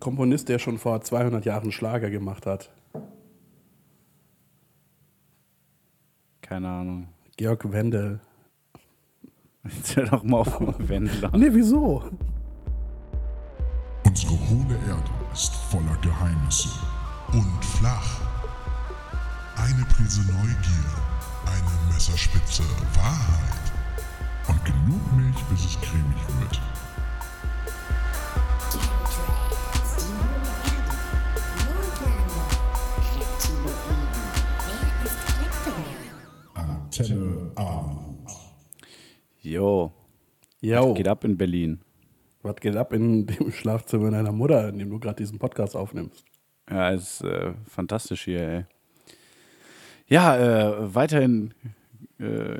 Komponist, der schon vor 200 Jahren Schlager gemacht hat? Keine Ahnung. Georg Wendel. Jetzt hör doch mal auf Wendler. Nee, wieso? Unsere hohle Erde ist voller Geheimnisse und flach. Eine Prise Neugier, eine Messerspitze Wahrheit und genug Milch, bis es cremig wird. Antenne Armut. Jo, Jo, geht ab in Berlin. was geht ab in dem Schlafzimmer deiner Mutter, in dem du gerade diesen Podcast aufnimmst? Ja, ist äh, fantastisch hier, ey. Ja, äh, weiterhin äh,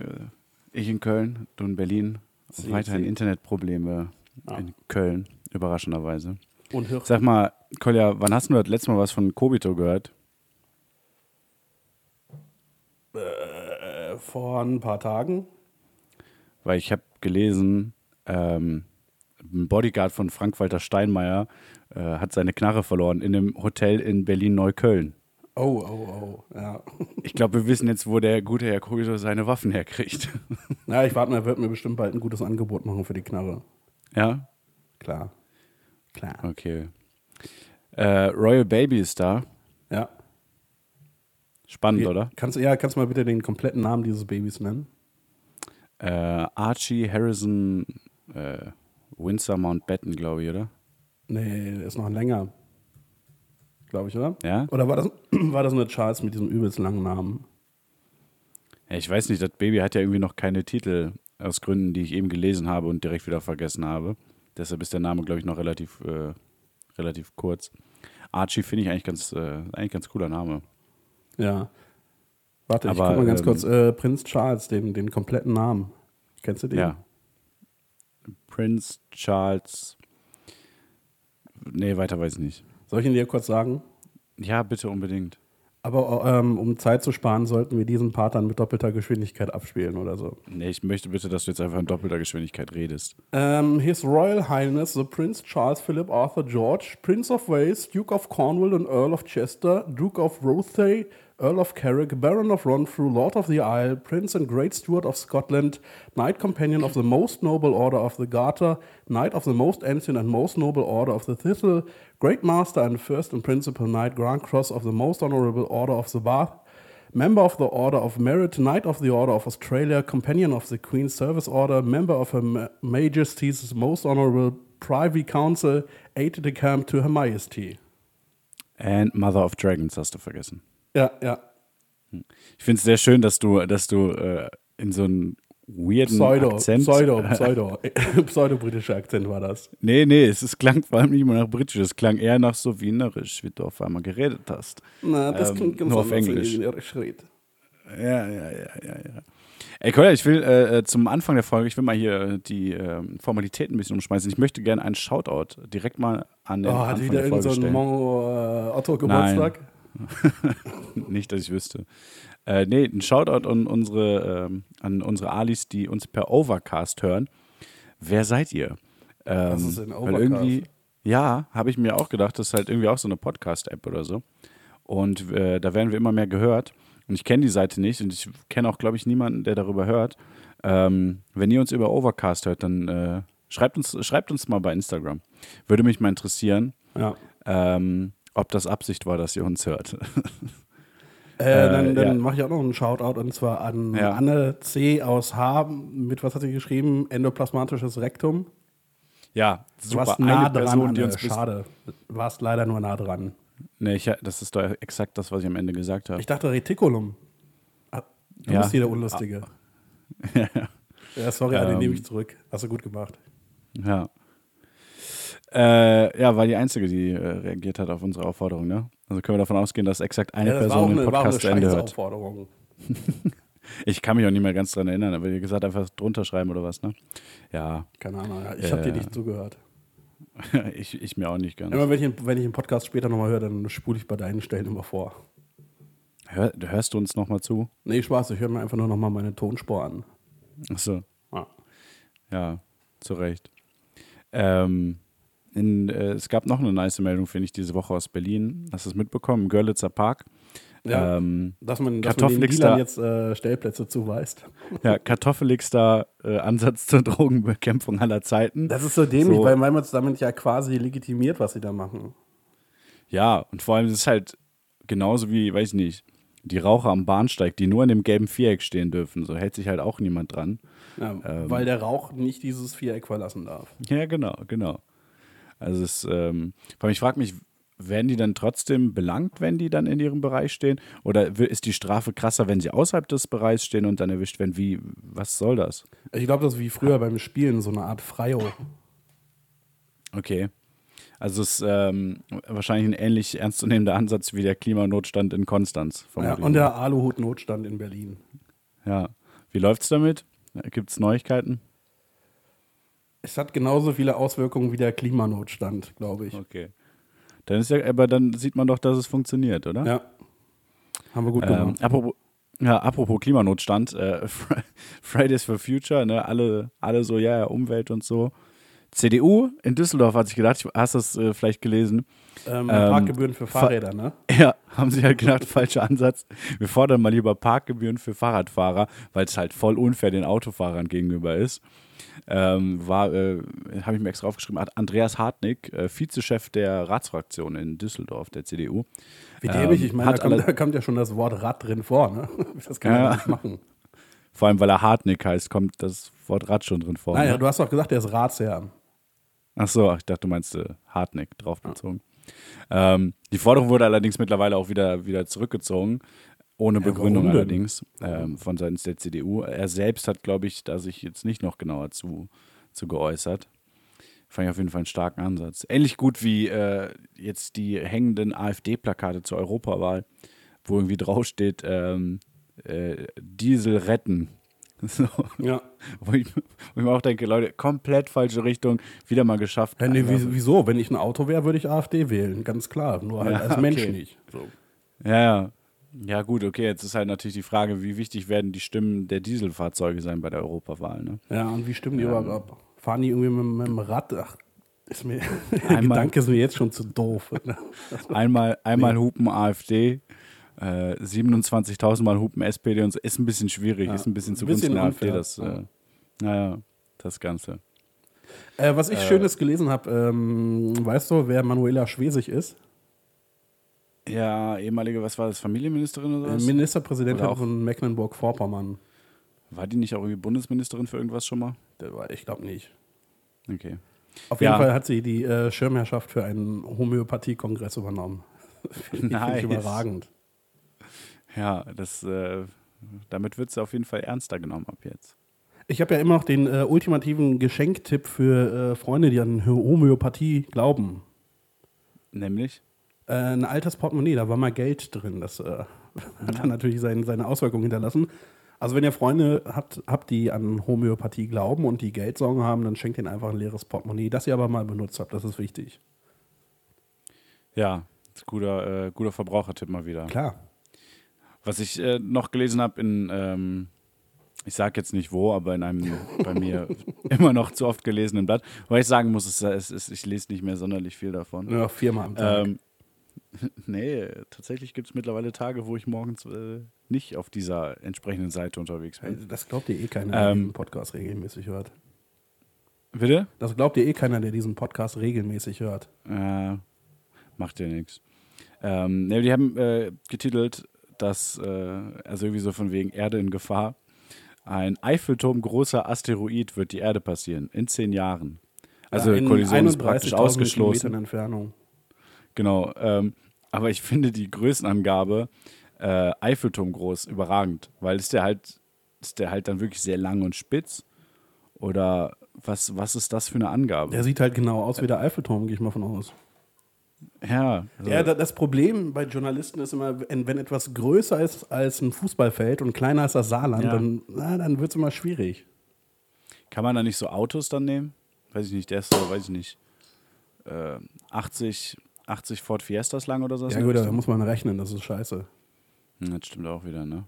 ich in Köln, du in Berlin. Sie- weiterhin Sie- Internetprobleme Ah. in Köln, überraschenderweise. Und hör, Sag mal, Kolja, wann hast du das letzte Mal was von Kobito gehört? äh, vor ein paar Tagen. Weil ich habe gelesen, ähm, ein Bodyguard von Frank-Walter Steinmeier äh, hat seine Knarre verloren in einem Hotel in Berlin-Neukölln. Oh, oh, oh, ja. Ich glaube, wir wissen jetzt, wo der gute Herr Kobito seine Waffen herkriegt. Ja, ich warte mal, er wird mir bestimmt bald ein gutes Angebot machen für die Knarre. ja? Klar. Klar. Okay. Äh, Royal Baby ist da. Ja. Spannend, oder? Kannst, ja, kannst du mal bitte den kompletten Namen dieses Babys nennen? Äh, Archie Harrison äh, Windsor Mountbatten, glaube ich, oder? Nee, ist noch länger. Glaube ich, oder? Ja? Oder war das, war das nur Charles mit diesem übelst langen Namen? ja? Ich weiß nicht, das Baby hat ja irgendwie noch keine Titel aus Gründen, die ich eben gelesen habe und direkt wieder vergessen habe. Deshalb ist der Name, glaube ich, noch relativ, äh, relativ kurz. Archie finde ich eigentlich ganz, äh, eigentlich ganz cooler Name. Ja. Warte, ich Aber, guck mal ganz ähm, kurz. Äh, Prinz Charles, den, den kompletten Namen. Kennst du den? Ja. Prince Charles. Nee, weiter weiß ich nicht. Soll ich ihn dir kurz sagen? Ja, bitte unbedingt. Aber ähm, um Zeit zu sparen, sollten wir diesen Part dann mit doppelter Geschwindigkeit abspielen oder so. Nee, ich möchte bitte, dass du jetzt einfach in doppelter Geschwindigkeit redest. Um, His Royal Highness the Prince Charles Philip Arthur George, Prince of Wales, Duke of Cornwall and Earl of Chester, Duke of Rothesay, Earl of Carrick, Baron of Renfrew, Lord of the Isle, Prince and Great Steward of Scotland, Knight Companion of the Most Noble Order of the Garter, Knight of the Most Ancient and Most Noble Order of the Thistle, Great Master and First and Principal Knight, Grand Cross of the Most Honorable Order of the Bath, Member of the Order of Merit, Knight of the Order of Australia, Companion of the Queen's Service Order, Member of Her Ma- Majesty's Most Honorable Privy Council, Aide de Camp to Her Majesty. And Mother of Dragons hast du vergessen. Ja, ja. Ich finde es sehr schön, dass du, dass du äh, in so einen weirden Pseudo, Akzent. Pseudo, Pseudo. Pseudo-britischer Akzent war das. Nee, nee, es ist, klang vor allem nicht mal nach Britisch, es klang eher nach so wienerisch, wie du auf einmal geredet hast. Na, das Ähm, klingt ganz nur auf Englisch. ich Irisch rede. Ja, ja, ja, ja, ja. Ey, Kolja, ich will äh, äh, zum Anfang der Folge, ich will mal hier äh, die äh, Formalitäten ein bisschen umschmeißen. Ich möchte gerne einen Shoutout direkt mal an den Oh, hat Anfang wieder der Folge so ein stellen. Mongo äh, Otto Geburtstag? Nicht, dass ich wüsste. Äh, nee, ein Shoutout an unsere, ähm, an unsere Alis, die uns per Overcast hören. Wer seid ihr? Ähm, Was ist denn Weil Overcast? irgendwie, ja, habe ich mir auch gedacht, das ist halt irgendwie auch so eine Podcast-App oder so. Und äh, da werden wir immer mehr gehört. Und ich kenne die Seite nicht und ich kenne auch, glaube ich, niemanden, der darüber hört. Ähm, wenn ihr uns über Overcast hört, dann äh, schreibt, uns, schreibt uns mal bei Instagram. Würde mich mal interessieren, Ja. ähm, ob das Absicht war, dass ihr uns hört. Äh, Äh, dann dann ja. mache ich auch noch einen Shoutout und zwar an Ja. Anne C. aus H. Mit was hat sie geschrieben? Endoplasmatisches Rektum. Ja, Du super. warst nah Eine dran, Person, die Anne. uns bis, Schade. Du warst leider nur nah dran. Nee, ich, das ist doch exakt das, was ich am Ende gesagt habe. Ich dachte Reticulum. Ah, Du Ja. bist hier der Unlustige. ja, sorry, Anne, Ähm. nehme ich zurück. Hast du gut gemacht. Ja. Äh, ja, war die Einzige, die äh, reagiert hat auf unsere Aufforderung, ne? Also können wir davon ausgehen, dass exakt eine Ja, das Person den eine, war eine Podcast zu Ende hört. Ich kann mich auch nicht mehr ganz dran erinnern, aber ihr gesagt, einfach drunter schreiben oder was, ne? Ja, Keine Ahnung. Ich habe dir Äh. nicht zugehört. ich, ich mir auch nicht ganz. Immer wenn ich, wenn ich den Podcast später nochmal höre, dann spule ich bei deinen Stellen immer vor. Hör, hörst du uns nochmal zu? Nee, Spaß, ich höre mir einfach nur nochmal meine Tonspur an. Achso, Ja. ja, zu Recht. Ähm, in, äh, es gab noch eine nice Meldung, finde ich, diese Woche aus Berlin. Hast du es mitbekommen? Görlitzer Park. Ja, Ähm, dass man, dass man den Dealern jetzt äh, Stellplätze zuweist. ja, kartoffeligster äh, Ansatz zur Drogenbekämpfung aller Zeiten. Das ist so dämlich, So. weil man es damit ja quasi legitimiert, was sie da machen. Ja, und vor allem ist es halt genauso wie, weiß ich nicht, die Raucher am Bahnsteig, die nur in dem gelben Viereck stehen dürfen. So hält sich halt auch niemand dran. Ja, Ähm. weil der Rauch nicht dieses Viereck verlassen darf. Ja, genau, genau. Also es, ähm, ich frage mich, werden die dann trotzdem belangt, wenn die dann in ihrem Bereich stehen? Oder ist die Strafe krasser, wenn sie außerhalb des Bereichs stehen und dann erwischt werden? Wie, was soll das? Ich glaube, das ist wie früher beim Spielen, so eine Art Freio. Okay. Also es ist ähm, wahrscheinlich ein ähnlich ernstzunehmender Ansatz wie der Klimanotstand in Konstanz. Ja, und der Aluhut-Notstand in Berlin. ja. Wie läuft's damit? Gibt es Neuigkeiten? Es hat genauso viele Auswirkungen wie der Klimanotstand, glaube ich. Okay. Dann ist ja, aber dann sieht man doch, dass es funktioniert, oder? Ja. Haben wir gut Ähm, gemacht. apropos, ja, apropos Klimanotstand, äh, Fri- Fridays for Future, ne, alle, alle so, ja, ja, Umwelt und so. CDU in Düsseldorf hat sich gedacht, hast du es äh, vielleicht gelesen? Ähm, ähm, Parkgebühren für Fahrräder, ne? Ja, haben sie halt gedacht, falscher Ansatz. Wir fordern mal lieber Parkgebühren für Fahrradfahrer, weil es halt voll unfair den Autofahrern gegenüber ist. Ähm, war, äh, habe ich mir extra aufgeschrieben, hat Andreas Hartnick, äh, Vizechef der Ratsfraktion in Düsseldorf, der CDU. Wie dämlich, Ähm, ich meine, da kommt, da kommt ja schon das Wort Rad drin vor, ne? Das kann Ja. man nicht machen. Vor allem, weil er Hartnick heißt, kommt das Wort Rad schon drin vor. Naja, ne? du hast doch gesagt, der ist Ratsherr. Ach so, ich dachte, du meinst äh, Hartnick drauf bezogen. Ähm, die Forderung wurde allerdings mittlerweile auch wieder, wieder zurückgezogen, ohne Begründung denn? allerdings, ähm, von seitens der CDU. Er selbst hat, glaube ich, da sich jetzt nicht noch genauer zu, zu geäußert. Fand ich auf jeden Fall einen starken Ansatz. Ähnlich gut wie äh, jetzt die hängenden AfD-Plakate zur Europawahl, wo irgendwie draufsteht, ähm, äh, Diesel retten. So. Ja. Wo ich, wo ich mir auch denke, Leute, komplett falsche Richtung, wieder mal geschafft. Ja, nee, wieso? Wenn ich ein Auto wäre, würde ich AfD wählen, ganz klar. Nur halt Ja, als Mensch okay. nicht. So. Ja, ja. Ja, gut, okay, jetzt ist halt natürlich die Frage, wie wichtig werden die Stimmen der Dieselfahrzeuge sein bei der Europawahl, ne? Ja, und wie stimmen die überhaupt ab? Fahren die irgendwie mit, mit dem Rad? Ach, ist mir, der Einmal- Gedanke ist mir jetzt schon zu doof. ne? Einmal, einmal Hupen AfD, äh, 27.000 Mal Hupen SPD und so, ist ein bisschen schwierig, Ja, ist ein bisschen zugunsten der AfD, das, ja. äh, naja, das Ganze. Äh, was ich Schönes gelesen habe, ähm, weißt du, wer Manuela Schwesig ist? Ja, ehemalige, was war das, Familienministerin oder Äh, was? Ministerpräsidentin Oder auch- von Mecklenburg-Vorpommern. War die nicht auch irgendwie Bundesministerin für irgendwas schon mal? Ich glaube nicht. Okay. Auf jeden Ja. Fall hat sie die äh, Schirmherrschaft für einen Homöopathie-Kongress übernommen. Finde ich Nice. überragend. Ja, das, äh, damit wird sie auf jeden Fall ernster genommen ab jetzt. Ich habe ja immer noch den äh, ultimativen Geschenktipp für äh, Freunde, die an Homöopathie glauben. Nämlich? Äh, ein altes Portemonnaie, da war mal Geld drin. Das äh, hat dann natürlich sein, seine Auswirkungen hinterlassen. Also wenn ihr Freunde habt, habt, die an Homöopathie glauben und die Geldsorgen haben, dann schenkt ihnen einfach ein leeres Portemonnaie, das ihr aber mal benutzt habt. Das ist wichtig. Ja, guter, äh, guter Verbrauchertipp mal wieder. Klar. Was ich äh, noch gelesen habe in, ähm, ich sage jetzt nicht wo, aber in einem bei mir immer noch zu oft gelesenen Blatt, weil ich sagen muss, es, es, es, ich lese nicht mehr sonderlich viel davon. Nur noch viermal am Tag. Ähm, nee, tatsächlich gibt es mittlerweile Tage, wo ich morgens äh, nicht auf dieser entsprechenden Seite unterwegs bin. das glaubt ihr eh keiner, der ähm, diesen Podcast regelmäßig hört. Bitte? Das glaubt ihr eh keiner, der diesen Podcast regelmäßig hört. Äh, macht ja nichts. Ähm, ne, die haben äh, getitelt, dass, äh, also irgendwie so von wegen Erde in Gefahr, ein Eiffelturm großer Asteroid wird die Erde passieren in zehn Jahren. Also Ja, Kollision ist praktisch 31.000 ausgeschlossen. Entfernung. Genau. Ähm, aber ich finde die Größenangabe äh, Eiffelturm groß überragend, weil ist der halt, ist der halt dann wirklich sehr lang und spitz? Oder was, was ist das für eine Angabe? Der sieht halt genau aus wie der Eiffelturm, gehe ich mal von aus. ja, also, Ja, da- das Problem bei Journalisten ist immer, wenn, wenn etwas größer ist als ein Fußballfeld und kleiner als das Saarland, Ja. dann, na, dann wird es immer schwierig. Kann man da nicht so Autos dann nehmen? Weiß ich nicht, der ist so, weiß ich nicht, äh, 80, 80 Ford Fiestas lang oder so. Ja gut, da muss man rechnen, das ist scheiße. Hm, Das stimmt auch wieder, ne?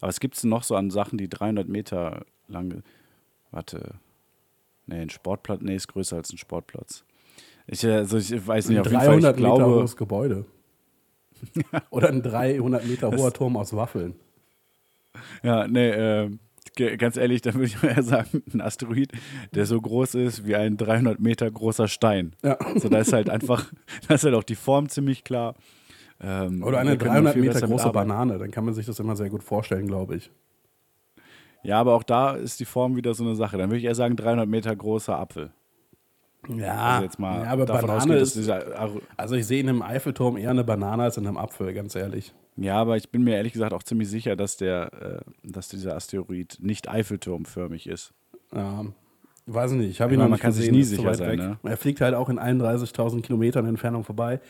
Aber was gibt es noch so an Sachen, die 300 Meter lang. Warte. Nee, ein Sportplatz. Nee, ist größer als ein Sportplatz. Ich, also ich weiß nicht, Ein auf jeden Fall, 300 ich Meter glaube, hohes Gebäude. Oder ein 300 Meter hoher Turm aus Waffeln. ja, nee, äh, ganz ehrlich, dann würde ich mal eher sagen, ein Asteroid, der so groß ist wie ein 300 Meter großer Stein. Ja. So, da ist halt einfach, da ist halt auch die Form ziemlich klar. Ähm, Oder eine wir können 300 viel Meter große. Banane. Dann kann man sich das immer sehr gut vorstellen, glaube ich. Ja, aber auch da ist die Form wieder so eine Sache. Dann würde ich eher sagen 300 Meter großer Apfel. Ja, Also jetzt mal ja aber Banane ausgeht, ist. Also ich sehe in einem Eiffelturm eher eine Banane als in einem Apfel, ganz ehrlich. Ja, aber ich bin mir ehrlich gesagt auch ziemlich sicher, dass der, äh, dass dieser Asteroid nicht Eiffelturmförmig ist. Ja, weiß nicht, ich habe ihn noch man kann sich gesehen, nie ist zu sicher weit sein, ne? Er fliegt halt auch in 31.000 Kilometern Entfernung vorbei.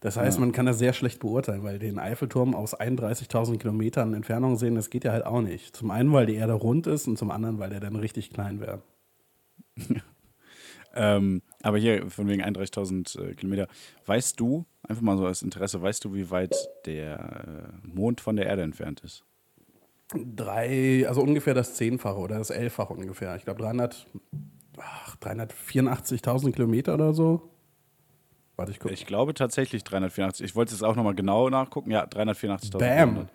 Das heißt, man kann das sehr schlecht beurteilen, weil den Eiffelturm aus 31.000 Kilometern Entfernung sehen, das geht ja halt auch nicht. Zum einen, weil die Erde rund ist und zum anderen, weil der dann richtig klein wäre. Ähm, aber hier von wegen 31.000 äh, Kilometer. Weißt du, einfach mal so als Interesse, weißt du, wie weit der äh, Mond von der Erde entfernt ist? Drei, also ungefähr das Zehnfache oder das Elffache ungefähr. Ich glaube 300, ach, 384.000 Kilometer oder so. Warte, ich gucke. Ich glaube tatsächlich 384. Ich wollte es auch nochmal genau nachgucken. Ja, 384.000. Bam.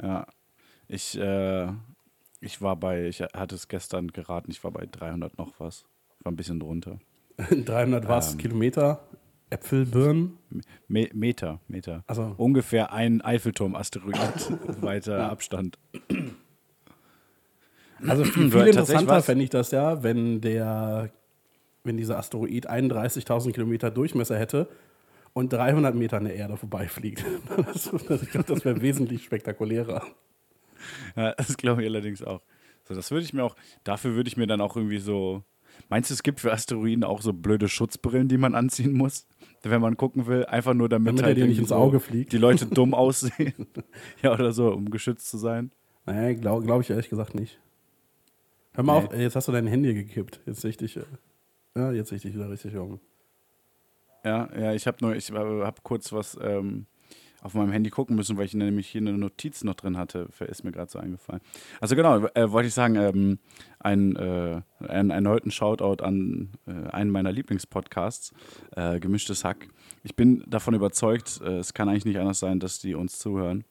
Ja. Ich, äh, ich war bei, ich hatte es gestern geraten, ich war bei 300 noch was. War ein bisschen drunter. 300 was Ähm. Kilometer, Äpfel, Birnen. Me Meter, Meter. Also- Ungefähr ein Eiffelturm-Asteroid weiter Abstand. Also viel, viel interessanter fände ich das ja, wenn der, wenn dieser Asteroid 31.000 Kilometer Durchmesser hätte und 300 Meter an der Erde vorbeifliegt. Das, ich glaube, das wäre wesentlich spektakulärer. Ja, das glaube ich allerdings auch. So, das würde ich mir auch, dafür würde ich mir dann auch irgendwie so. Meinst du, es gibt für Asteroiden auch so blöde Schutzbrillen, die man anziehen muss, wenn man gucken will? Einfach nur damit, Damit halt dir nicht ins Auge fliegt. die Leute dumm aussehen. ja, oder so, um geschützt zu sein. Naja, glaube glaub ich ehrlich gesagt nicht. Hör mal Nee. auf, jetzt hast du dein Handy gekippt. Jetzt dich. äh, Ja, jetzt dich wieder richtig um. Ja, ja, ich habe nur, ich habe kurz was ähm, auf meinem Handy gucken müssen, weil ich nämlich hier eine Notiz noch drin hatte, ist mir gerade so eingefallen. Also genau, äh, wollte ich sagen, ähm, ein, äh, einen erneuten Shoutout an äh, einen meiner Lieblingspodcasts, äh, Gemischtes Hack. Ich bin davon überzeugt, äh, es kann eigentlich nicht anders sein, dass die uns zuhören.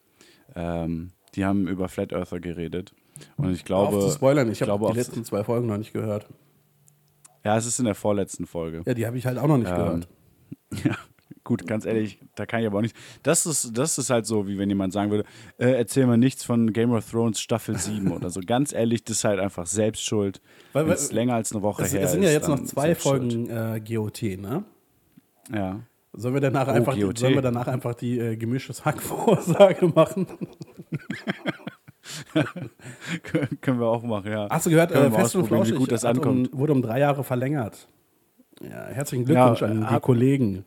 Ähm, die haben über Flat Earther geredet. Und ich glaube, auf zu spoilern, ich, habe glaube, die letzten zwei Folgen noch nicht gehört. ja, es ist in der vorletzten Folge. Ja, die habe ich halt auch noch nicht Ähm, gehört. Ja, gut, ganz ehrlich, da kann ich aber auch nicht. Das ist, das ist halt so, wie wenn jemand sagen würde, äh, erzähl mir nichts von Game of Thrones Staffel 7 oder so. Ganz ehrlich, das ist halt einfach Selbstschuld. Weil- es länger als eine Woche Es, her es sind ja ist, jetzt noch zwei. Folgen äh, GOT, ne? Ja. Sollen wir danach, Oh, einfach, die, GOT. sollen wir danach einfach die äh, gemischtes Hack-Vorsage machen? Kön- Können wir auch machen, ja. Hast du gehört, Können äh, Fest und Flauschig wie gut das ankommt. Um, wurde um drei Jahre verlängert. Ja, herzlichen Glückwunsch Ja, an die hab- Kollegen.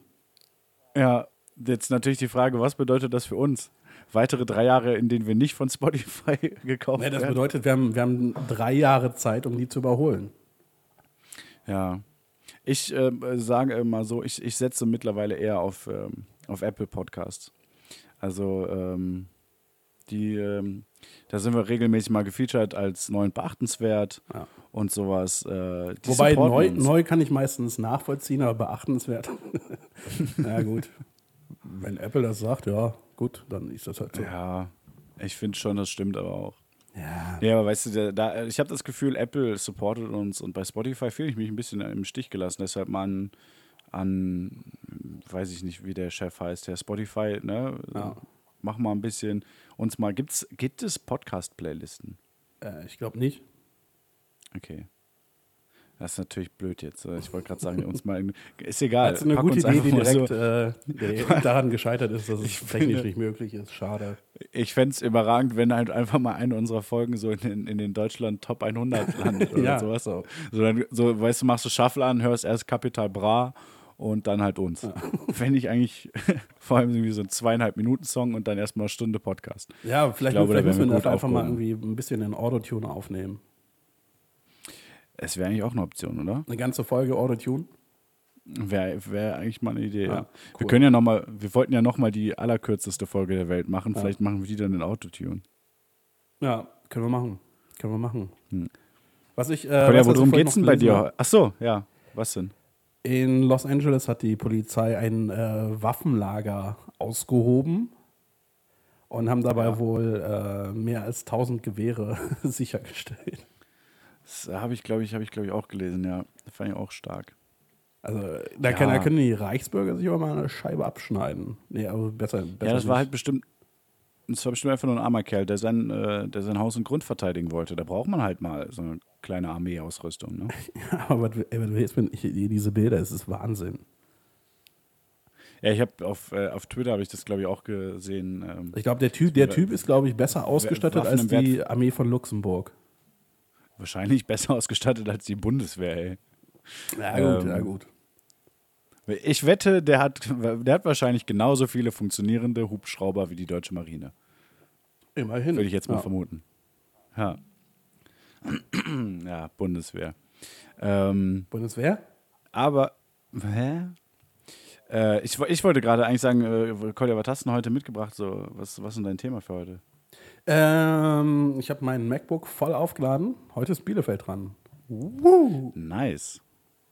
Ja, jetzt natürlich die Frage, was bedeutet das für uns? Weitere drei Jahre, in denen wir nicht von Spotify gekauft Ja, das werden? bedeutet, wir haben, wir haben drei Jahre Zeit, um die zu überholen. Ja. Ich äh, sage mal so, ich, ich setze mittlerweile eher auf, ähm, auf Apple Podcasts. Also ähm, die, ähm, da sind wir regelmäßig mal gefeatured als neu und beachtenswert Ja. und sowas. Äh, Wobei neu, neu kann ich meistens nachvollziehen, aber beachtenswert. ja, gut. Wenn Apple das sagt, ja, gut, dann ist das halt so. Ja, ich finde schon, das stimmt aber auch. Ja. Ja, aber weißt du, da, ich habe das Gefühl, Apple supportet uns und bei Spotify fühle ich mich ein bisschen im Stich gelassen. Deshalb mal an, an weiß ich nicht, wie der Chef heißt, der Spotify, ne? Ja. Mach mal ein bisschen uns mal. Gibt's, gibt es Podcast-Playlisten? Äh, ich glaube nicht. Okay. Das ist natürlich blöd jetzt. Ich wollte gerade sagen, uns mal. Ist egal. Das ist eine pack gute Idee, die direkt so- äh, die daran gescheitert ist, dass es Ich technisch finde- nicht möglich ist. Schade. Ich fände es überragend, wenn halt einfach mal eine unserer Folgen so in den, in den Deutschland Top 100 landet oder Ja, sowas. so. So, dann, so, weißt du, machst du Shuffle an, hörst erst Capital Bra und dann halt uns. Fände ich eigentlich vor allem irgendwie so ein zweieinhalb Minuten Song und dann erstmal eine Stunde Podcast. Ja, vielleicht, glaube, da vielleicht müssen wären wir wir das einfach mal irgendwie ein bisschen in Autotune aufnehmen. Es wäre eigentlich auch eine Option, oder? Eine ganze Folge Autotune. Wäre wär eigentlich mal eine Idee, ja. Ja, Wir cool. können ja noch mal, wir wollten ja noch mal die allerkürzeste Folge der Welt machen. Vielleicht machen wir die dann in Autotune. Ja, können wir machen. Können wir machen. Hm. Was ich, äh, ich worum geht's denn bei dir? Ach so, ja. Was denn? In Los Angeles hat die Polizei ein äh, Waffenlager ausgehoben und haben dabei wohl äh, mehr als 1000 Gewehre sichergestellt. Das habe ich, glaube ich, habe ich, glaube ich, auch gelesen, ja. Das fand ich auch stark. Also da, Ja. kann, da können die Reichsbürger sich aber mal eine Scheibe abschneiden. Nee, aber besser. besser Ja, das war nicht. halt bestimmt, das war bestimmt einfach nur ein armer Kerl, der sein, äh, der sein Haus und Grund verteidigen wollte. Da braucht man halt mal so eine kleine Armeeausrüstung, ne? aber was, ey, was jetzt, wenn diese Bilder, es ist Wahnsinn. Ja, ich habe auf, äh, auf Twitter habe ich das, glaube ich, auch gesehen. Ähm, Ich glaube, der Typ, der Typ ist, glaube ich, besser ausgestattet Waffen als Wert- die Armee von Luxemburg. wahrscheinlich besser ausgestattet als die Bundeswehr, ey. Ja, gut, ja, ja, gut. Ich wette, der hat, der hat wahrscheinlich genauso viele funktionierende Hubschrauber wie die deutsche Marine. Immerhin. Würde ich jetzt mal ja. vermuten. Ja. ja, Bundeswehr. Ähm, Bundeswehr? aber, hä? Äh, ich, ich wollte gerade eigentlich sagen, äh, Kolja, was hast du denn heute mitgebracht? So, was, was ist denn dein Thema für heute? Ähm, ich habe mein MacBook voll aufgeladen. Heute ist Bielefeld dran. Woo. Nice.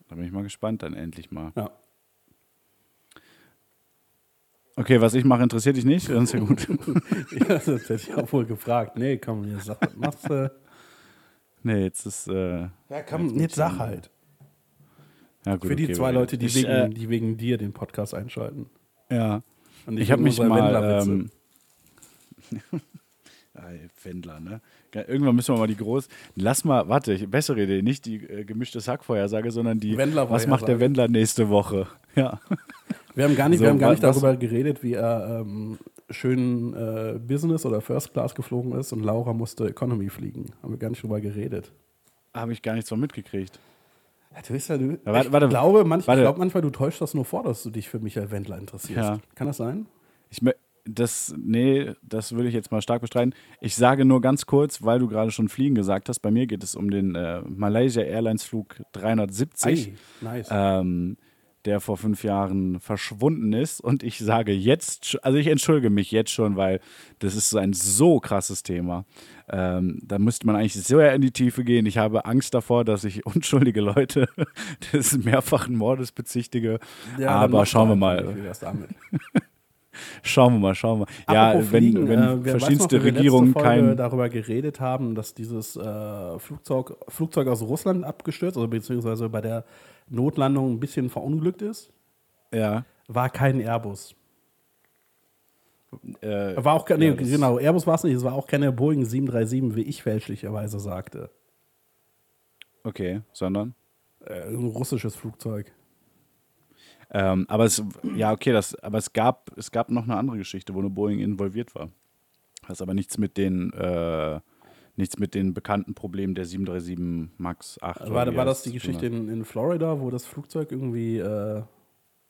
Da bin ich mal gespannt dann endlich mal. Ja. Okay, was ich mache, interessiert dich nicht? Dann ist ja gut. ja, das hätte ich auch wohl gefragt. Nee, komm, jetzt sag, machst du? nee, jetzt ist. Äh, Ja, komm, jetzt sag halt. ja, gut, Für die okay, zwei Leute, die, ich, wegen, Äh, die wegen dir den Podcast einschalten. ja. Und Ich habe wegen mich mal. Ähm, Wendler, ne? Ge- Irgendwann müssen wir mal die groß. Lass mal, warte, ich, bessere Idee, nicht die äh, gemischte Sackvorhersage, sondern die. Was macht der Wendler nächste Woche? Ja. Wir haben gar nicht, So, wir haben gar nicht was- darüber geredet, wie er ähm, schön äh, Business oder First Class geflogen ist und Laura musste Economy fliegen. Haben wir gar nicht drüber geredet. Habe ich gar nichts von mitgekriegt. Ja, du bist ja, du, warte, ich warte, glaube, manch, warte. ich glaube manchmal, du täuschst das nur vor, dass du dich für Michael Wendler interessierst. Ja. Kann das sein? Ich das, nee, das würde ich jetzt mal stark bestreiten. Ich sage nur ganz kurz, weil du gerade schon Fliegen gesagt hast, bei mir geht es um den äh, Malaysia Airlines Flug 370. Ei, nice. ähm, der vor fünf Jahren verschwunden ist. Und ich sage jetzt, also ich entschuldige mich jetzt schon, weil das ist so ein so krasses Thema. Ähm, da müsste man eigentlich sehr in die Tiefe gehen. Ich habe Angst davor, dass ich unschuldige Leute des mehrfachen Mordes bezichtige. Ja, Aber schauen wir mal. Schauen wir mal, schauen wir. Ja, Apropos wenn, Fliegen, wenn äh, noch, verschiedenste letzte Regierungen kein. darüber geredet haben, dass dieses äh, Flugzeug, Flugzeug aus Russland abgestürzt, also beziehungsweise bei der Notlandung ein bisschen verunglückt ist, Ja, war kein Airbus. äh, War auch kein, nee, ja, genau, Airbus war es nicht, es war auch keine Boeing 737, wie ich fälschlicherweise sagte. Okay, sondern. Äh, ein russisches Flugzeug. Ähm, aber es, ja, okay, das, aber es gab, es gab noch eine andere Geschichte, wo eine Boeing involviert war. Das aber nichts mit den, äh, nichts mit den bekannten Problemen der 737 MAX 8. oder War, war das die Geschichte in, in Florida, wo das Flugzeug irgendwie, äh,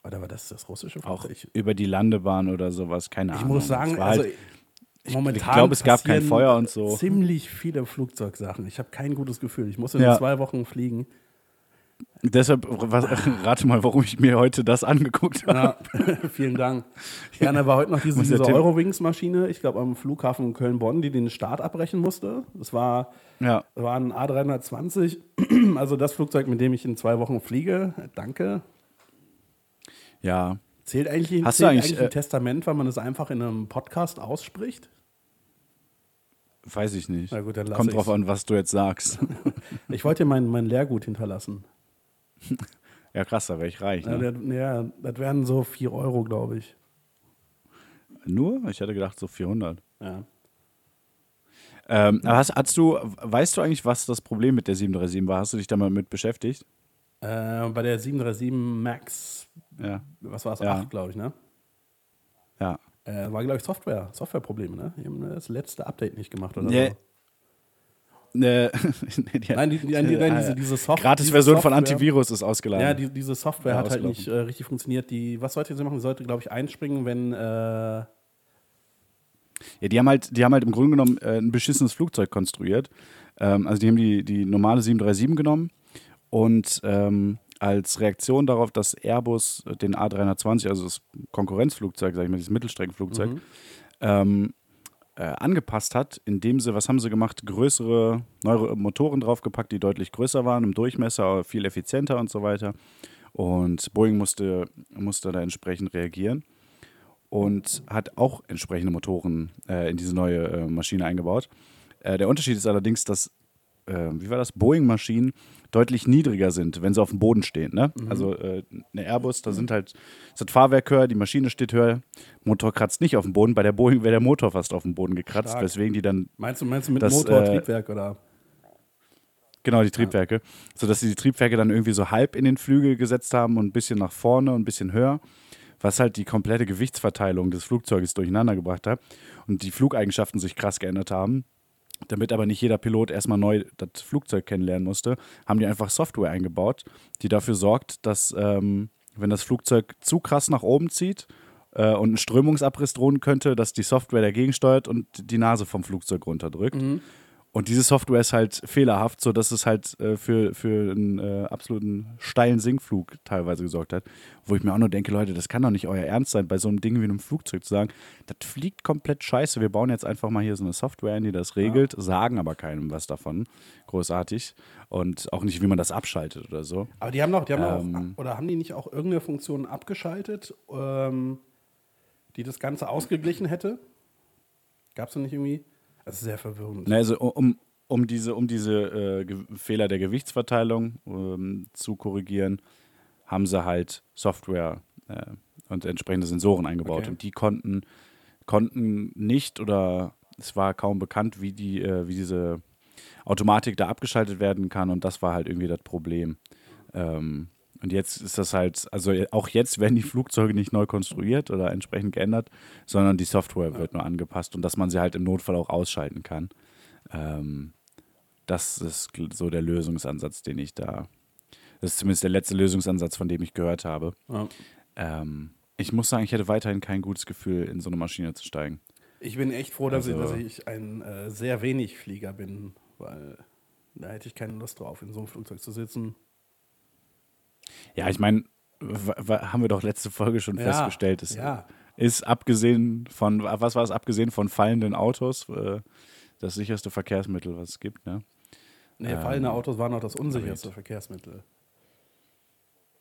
oder war das das russische hat. Auch Flugzeug? über die Landebahn oder sowas, keine Ich Ahnung. muss sagen, war also halt, momentan ich glaube, es gab kein Feuer und so. Ziemlich viele Flugzeugsachen. Ich habe kein gutes Gefühl. Ich muss in Ja. zwei Wochen fliegen. Deshalb, rate mal, warum ich mir heute das angeguckt habe. Ja, vielen Dank. Ja, da war heute noch diese, diese Eurowings-Maschine, ich glaube am Flughafen Köln-Bonn, die den Start abbrechen musste. Das war, Ja, war ein A320, also das Flugzeug, mit dem ich in zwei Wochen fliege. Danke. ja. Zählt eigentlich, Hast du zählt eigentlich, eigentlich ein äh, Testament, wenn man es einfach in einem Podcast ausspricht? Weiß ich nicht. Na gut, dann lass Kommt drauf an, was du jetzt sagst. Ich wollte dir mein, mein Lehrgut hinterlassen. ja, krass, da wäre ich reich. Ja, Ne? der, ja, das wären so 4 Euro, glaube ich. Nur? Ich hätte gedacht, so 400. Ja. Ähm, aber hast, hast du, weißt du eigentlich, was das Problem mit der 737 war? Hast du dich da mal mit beschäftigt? Äh, bei der 737 Max, Ja. was war es? Ja. 8, glaube ich, ne? Ja. Äh, war, glaube ich, Software, Softwareprobleme, ne? Die haben das letzte Update nicht gemacht oder Nee. so. Nee, die Nein, die, die, nein, diese, diese Software. Gratis-Version von Antivirus ist ausgeladen. Ja, die, diese Software Ja, hat halt nicht äh, richtig funktioniert. Die, was sollte sie machen? Sie sollte, glaube ich, einspringen, wenn. Äh, Ja, die haben halt, die haben halt im Grunde genommen äh, ein beschissenes Flugzeug konstruiert. Ähm, also die haben die, die normale 737 genommen und ähm, als Reaktion darauf, dass Airbus den A320, also das Konkurrenzflugzeug, sag ich mal, dieses Mittelstreckenflugzeug, ähm, äh, angepasst hat, indem sie, was haben sie gemacht, größere, neuere Motoren draufgepackt, die deutlich größer waren im Durchmesser, viel effizienter und so weiter. Und Boeing musste, musste da entsprechend reagieren und hat auch entsprechende Motoren äh, in diese neue äh, Maschine eingebaut. Äh, der Unterschied ist allerdings, dass, äh, wie war das, Boeing-Maschinen deutlich niedriger sind, wenn sie auf dem Boden stehen. Ne? Also äh, eine Airbus, da sind halt, ist das Fahrwerk höher, die Maschine steht höher, Motor kratzt nicht auf dem Boden. Bei der Boeing wäre der Motor fast auf dem Boden gekratzt, Stark. weswegen die dann Meinst du, meinst du mit Das, Motor, äh, Triebwerk oder? Genau, die Triebwerke. Sodass sie die Triebwerke dann irgendwie so halb in den Flügel gesetzt haben und ein bisschen nach vorne und ein bisschen höher, was halt die komplette Gewichtsverteilung des Flugzeuges durcheinander gebracht hat und die Flugeigenschaften sich krass geändert haben. Damit aber nicht jeder Pilot erstmal neu das Flugzeug kennenlernen musste, haben die einfach Software eingebaut, die dafür sorgt, dass, ähm, wenn das Flugzeug zu krass nach oben zieht äh, und einen Strömungsabriss drohen könnte, dass die Software dagegen steuert und die Nase vom Flugzeug runterdrückt. Und diese Software ist halt fehlerhaft, sodass es halt äh, für, für einen äh, absoluten steilen Sinkflug teilweise gesorgt hat. Wo ich mir auch nur denke, Leute, das kann doch nicht euer Ernst sein, bei so einem Ding wie einem Flugzeug zu sagen, das fliegt komplett scheiße. Wir bauen jetzt einfach mal hier so eine Software ein, die das regelt, sagen aber keinem was davon. Großartig. Und auch nicht, wie man das abschaltet oder so. Aber die haben doch, die haben Ähm. auch, oder haben die nicht auch irgendeine Funktion abgeschaltet, ähm, die das Ganze ausgeglichen hätte? Gab es da nicht irgendwie? Das ist sehr verwirrend. Ne, also um, um diese, um diese äh, Fehler der Gewichtsverteilung ähm, zu korrigieren, haben sie halt Software äh, und entsprechende Sensoren eingebaut. Okay. Und die konnten, konnten nicht oder es war kaum bekannt, wie, die, äh, wie diese Automatik da abgeschaltet werden kann. Und das war halt irgendwie das Problem. Ähm, und jetzt ist das halt, also auch jetzt werden die Flugzeuge nicht neu konstruiert oder entsprechend geändert, sondern die Software wird nur angepasst und dass man sie halt im Notfall auch ausschalten kann. Ähm, das ist so der Lösungsansatz, den ich da, das ist zumindest der letzte Lösungsansatz, von dem ich gehört habe. Ja. Ähm, ich muss sagen, ich hätte weiterhin kein gutes Gefühl, in so eine Maschine zu steigen. Ich bin echt froh, dass, Also- ich, dass ich ein äh, sehr wenig Flieger bin, weil da hätte ich keine Lust drauf, in so einem Flugzeug zu sitzen. Ja, ich meine, haben wir doch letzte Folge schon Ja, festgestellt. Es ja. ist abgesehen von, was war es, abgesehen von fallenden Autos, äh, das sicherste Verkehrsmittel, was es gibt, ne? Nee, fallende Autos waren noch das unsicherste Verkehrsmittel.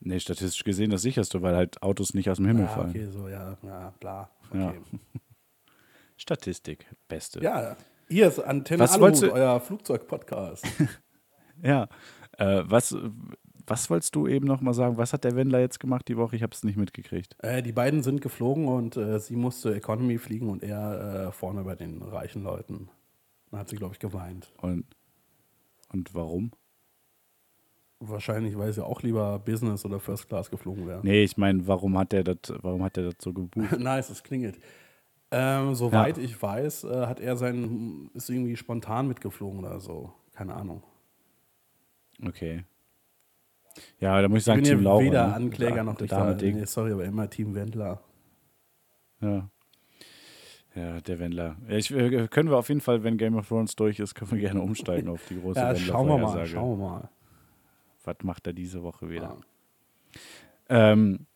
Nee, statistisch gesehen das sicherste, weil halt Autos nicht aus dem Himmel Ja, fallen. okay, so, ja, ja, bla. Ja. Okay. Statistik, beste. Ja, hier ist Antenne Was Aluhut, euer Flugzeug-Podcast. Ja. Äh, was, was wolltest du eben noch mal sagen? Was hat der Wendler jetzt gemacht die Woche? Ich habe es nicht mitgekriegt. äh, die beiden sind geflogen und äh, sie musste Economy fliegen und er äh, vorne bei den reichen Leuten. Dann hat sie, glaube ich, geweint. Und, und warum? Wahrscheinlich, weil sie auch lieber Business oder First Class geflogen wäre. Nee, ich meine, warum hat der das, warum hat der das so gebucht? nice, es klingelt. Ähm, soweit ich weiß, äh, hat er seinen, ist irgendwie spontan mitgeflogen oder so. Keine Ahnung. Okay. Ja, da muss ich Ich sagen, bin Team Laura. weder ne? Ankläger noch Richter. Nee, sorry, aber immer Team Wendler. Ja. Ja, der Wendler. Ich, äh, können wir auf jeden Fall, wenn Game of Thrones durch ist, können wir gerne umsteigen auf die große Ja, schauen wir mal, schauen wir mal. Was macht er diese Woche wieder? Ja. Ähm,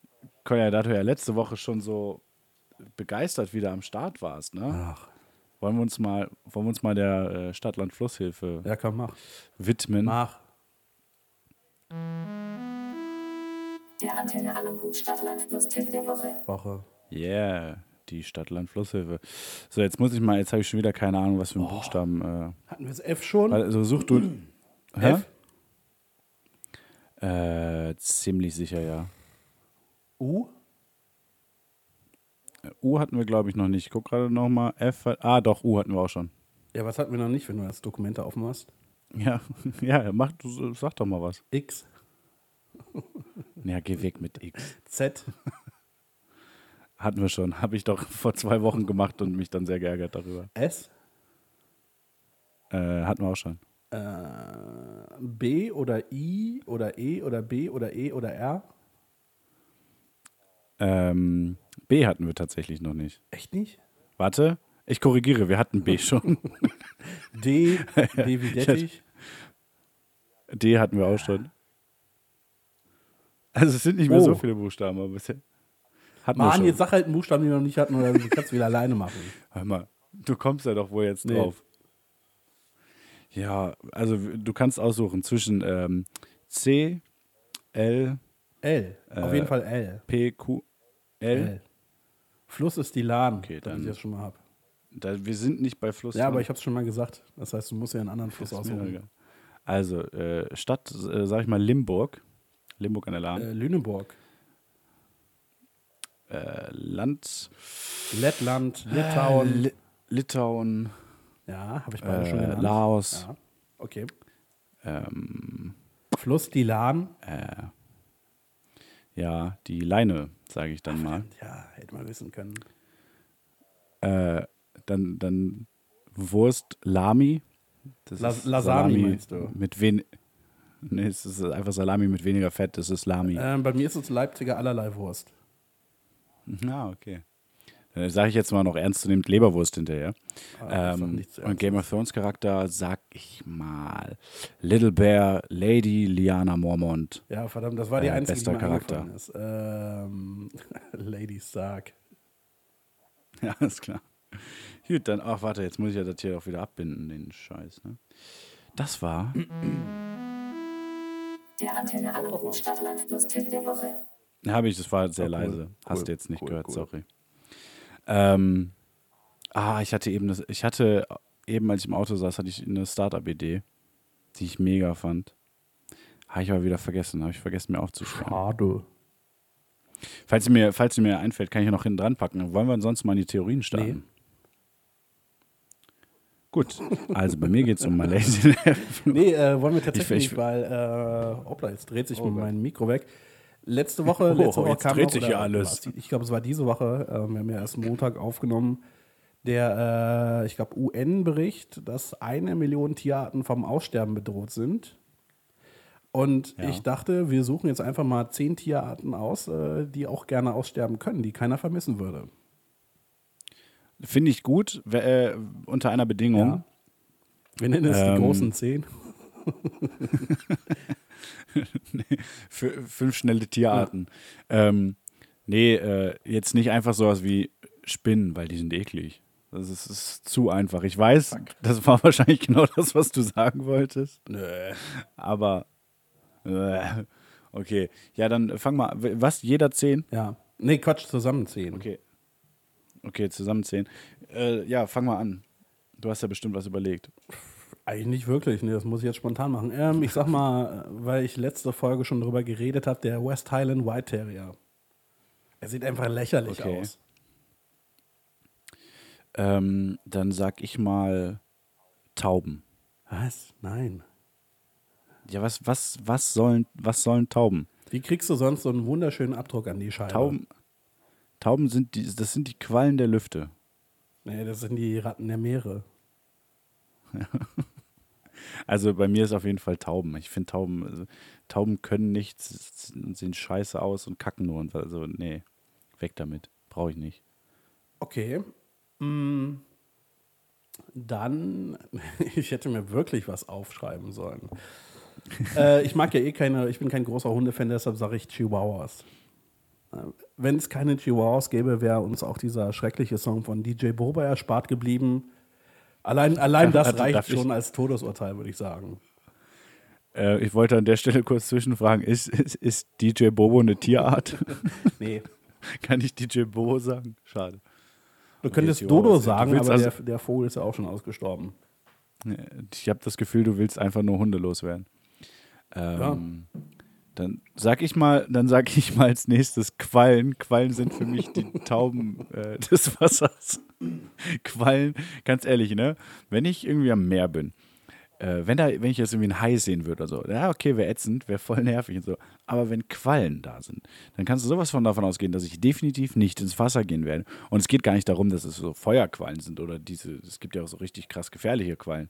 Kolja, da du ja letzte Woche schon so begeistert wieder am Start warst, ne? Ach, Wollen wir uns mal, wollen wir uns mal der äh, Stadtland-Flusshilfe ja, komm, mach. widmen? Mach. Der Antenne Aluhut Stadtland plus Tipp der Woche. Woche. Yeah, die Stadtland-Flusshilfe. So, jetzt muss ich mal, jetzt habe ich schon wieder keine Ahnung, was für einen Buchstaben. Äh, Hatten wir das F schon? also such du. Hä? F? Äh, ziemlich sicher, ja. U? Äh, U hatten wir, glaube ich, noch nicht. Ich guck gerade nochmal. F. hat- Ah, doch, U hatten wir auch schon. Ja, was hatten wir noch nicht, wenn du das Dokument aufmachst? Ja, ja, mach, du, sag doch mal was. X, Ja, geh weg mit X. Z, Hatten wir schon. Habe ich doch vor zwei Wochen gemacht und mich dann sehr geärgert darüber. S, Äh, hatten wir auch schon. äh, B oder I oder E oder B oder E oder R? Ähm, B hatten wir tatsächlich noch nicht. Echt nicht? Warte, ich korrigiere, wir hatten B schon. D, D wie Dettich. D hatten wir auch schon. Also es sind nicht mehr Oh. so viele Buchstaben, aber bisher hatten Mann, jetzt sag halt einen Buchstaben, den wir noch nicht hatten, oder du kannst wieder alleine machen. Hör mal, du kommst ja doch wohl jetzt Nee. drauf. Ja, also du kannst aussuchen zwischen ähm, C, L, L. Auf Äh, jeden Fall L. PQL. L. Fluss ist die Lahn, Okay, damit dann- ich das schon mal habe. Da, wir sind nicht bei Fluss. Ja, aber dran. ich habe es schon mal gesagt. Das heißt, du musst ja einen anderen Fluss aussuchen. egal. Also, äh, Stadt, äh, sag ich mal, Limburg. Limburg an der Lahn. Äh, Lüneburg, Äh, Land. Lettland, Litauen. Li Litauen. ja, habe ich beide schon Äh, genannt. Laos. Ja, okay. Ähm, Fluss die Lahn. äh, ja, die Leine, sage ich dann mal. Ja, hätte man wissen können. Äh, dann, dann Wurst Lami. Das La- ist Lasami meinst du? Mit wen Nee, es ist einfach Salami mit weniger Fett, das ist Lami. Ähm, bei mir ist es Leipziger allerlei Wurst. Ah, okay. Dann sage ich jetzt mal noch ernstzunehmend Leberwurst hinterher. Ah, ähm, und. Game of Thrones Charakter sag ich mal Little Bear, Lady Liana Mormont. Ja, verdammt, das war die Äh, einzige, bester die Charakter. ist. Ähm, Lady Stark. Ja, ist klar. Gut, dann, ach warte, jetzt muss ich ja das hier auch wieder abbinden, den Scheiß. Ne? Das war, Der Antenne Anruf Stadtland plus Tipp der Woche. habe ich, das war sehr cool. leise. Hast Cool, du jetzt nicht cool, gehört, cool. sorry. Ähm, ah, ich hatte eben, das, ich hatte eben, als ich im Auto saß, hatte ich eine Startup-Idee, die ich mega fand. Habe ich aber wieder vergessen, habe ich vergessen mir aufzuschreiben. Schade. Falls sie mir, falls sie mir einfällt, kann ich ja noch hinten dran packen. Wollen wir sonst mal in die Theorien starten? Gut, also bei mir geht es um Malaysia. Nee, äh, wollen wir tatsächlich Ich- nicht, weil, äh, hoppla, jetzt dreht sich Oh mein Mikro weg. Letzte Woche, Oh, letzte Woche jetzt kam dreht noch, sich hier alles. was, Ich glaube, es war diese Woche, äh, wir haben ja erst Montag aufgenommen, der, äh, ich glaube, UN-Bericht, dass eine Million Tierarten vom Aussterben bedroht sind. Und Ja. ich dachte, wir suchen jetzt einfach mal zehn Tierarten aus, äh, die auch gerne aussterben können, die keiner vermissen würde. Finde ich gut, äh, unter einer Bedingung. Ja. Wir nennen es Ähm, die großen zehn. Für fünf schnelle Tierarten. Ähm, nee, äh, jetzt nicht einfach sowas wie Spinnen, weil die sind eklig. Das ist, ist zu einfach. Ich weiß, das war wahrscheinlich genau das, was du sagen wolltest. Nö. Aber äh, okay. Ja, dann fang mal. Was? Jeder zehn? Ja. Nee, Quatsch, zusammenzählen. Okay. Okay, zusammen zehn. Äh, ja, fang mal an. Du hast ja bestimmt was überlegt. Eigentlich nicht wirklich, nee, das muss ich jetzt spontan machen. Ähm, ich sag mal, weil ich letzte Folge schon drüber geredet habe, der West Highland White Terrier. Er sieht einfach lächerlich Okay. aus. Ähm, dann sag ich mal Tauben. Was? Nein. Ja, was, was, was sollen, was sollen Tauben? Wie kriegst du sonst so einen wunderschönen Abdruck an die Scheibe? Tauben, Tauben sind die, das sind die Quallen der Lüfte. Nee, das sind die Ratten der Meere. Also bei mir ist auf jeden Fall Tauben. Ich finde Tauben, also, Tauben können nichts, sehen scheiße aus und kacken nur. Und also, nee, weg damit. Brauche ich nicht. Okay. Mm, Dann, ich hätte mir wirklich was aufschreiben sollen. äh, ich mag ja eh keine, ich bin kein großer Hundefan, deshalb sage ich Chihuahuas. Wenn es keine Chihuahuas gäbe, wäre uns auch dieser schreckliche Song von DJ Boba erspart geblieben. Allein, allein das Warte, reicht schon als Todesurteil, würde ich sagen. Äh, ich wollte an der Stelle kurz zwischenfragen: Ist, ist, ist DJ Bobo eine Tierart? Nee. Kann ich DJ Bobo sagen? Schade. Du könntest Chihuahuas, Dodo ja. Sagen, aber also- der, der Vogel ist ja auch schon ausgestorben. Ich habe das Gefühl, du willst einfach nur Hunde loswerden. Ähm, Dann sag ich mal, dann sag ich mal als nächstes Quallen. Quallen sind für mich die Tauben äh, des Wassers. Quallen, ganz ehrlich, ne? Wenn ich irgendwie am Meer bin, äh, wenn, da, wenn ich jetzt irgendwie einen Hai sehen würde oder so, ja, okay, wäre ätzend, wäre voll nervig und so. Aber wenn Quallen da sind, dann kannst du sowas von davon ausgehen, dass ich definitiv nicht ins Wasser gehen werde. Und es geht gar nicht darum, dass es so Feuerquallen sind oder diese, es gibt ja auch so richtig krass gefährliche Quallen.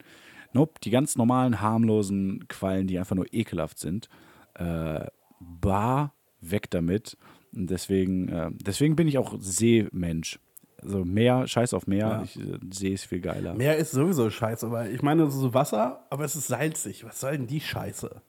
Nope, die ganz normalen, harmlosen Quallen, die einfach nur ekelhaft sind. Äh, bar, weg damit. Und deswegen, äh, deswegen bin ich auch Seemensch. Also Meer, scheiß auf Meer, Ja. ich äh, See ist viel geiler. Meer ist sowieso scheiße, weil ich meine, es ist Wasser, aber es ist salzig. Was soll denn die Scheiße?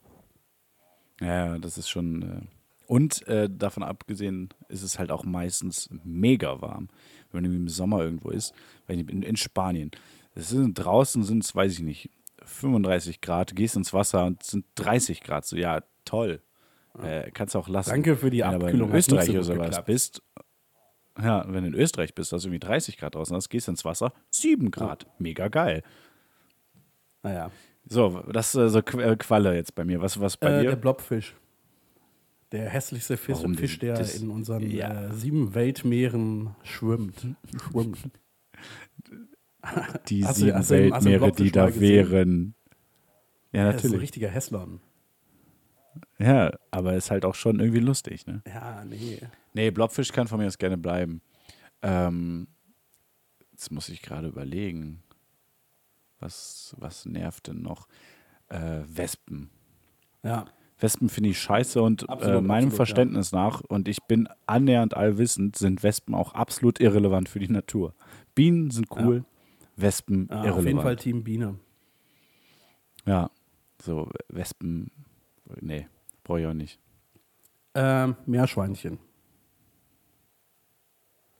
Ja, das ist schon. Äh und äh, davon abgesehen ist es halt auch meistens mega warm, wenn man im Sommer irgendwo ist. In, in Spanien. Sind, draußen sind es, weiß ich nicht, 35 Grad, gehst ins Wasser und es sind 30 Grad. So, ja, toll. Äh, kannst du auch lassen. Danke für die Wenn Abkühlung. in hat nicht Österreich oder sowas geklappt. bist, ja, wenn du in Österreich bist, du irgendwie 30 Grad draußen hast, gehst ins Wasser, 7 Grad. Mega geil. Naja. So, das ist äh, so äh, Qualle jetzt bei mir. Was, was bei Äh, dir? der Blobfisch. Der hässlichste Fisch, Fisch der Das- in unseren ja. äh, sieben Weltmeeren schwimmt. schwimmt. die du- sieben du du Weltmeere, die da wären. Ja, Das ist ein natürlich. richtiger Hässlern. Ja, aber ist halt auch schon irgendwie lustig, ne? Ja, nee. Nee, Blobfisch kann von mir aus gerne bleiben. Ähm, jetzt muss ich gerade überlegen. Was, was nervt denn noch? Äh, Wespen. Ja. Wespen finde ich scheiße und Absolut, äh, meinem absolut, Verständnis nach, und ich bin annähernd allwissend, sind Wespen auch absolut irrelevant für die Natur. Bienen sind cool, Wespen ja irrelevant. auf jeden Fall Team Biene. Ja, so Wespen, nee, brauche ich auch nicht. Ähm, Meerschweinchen.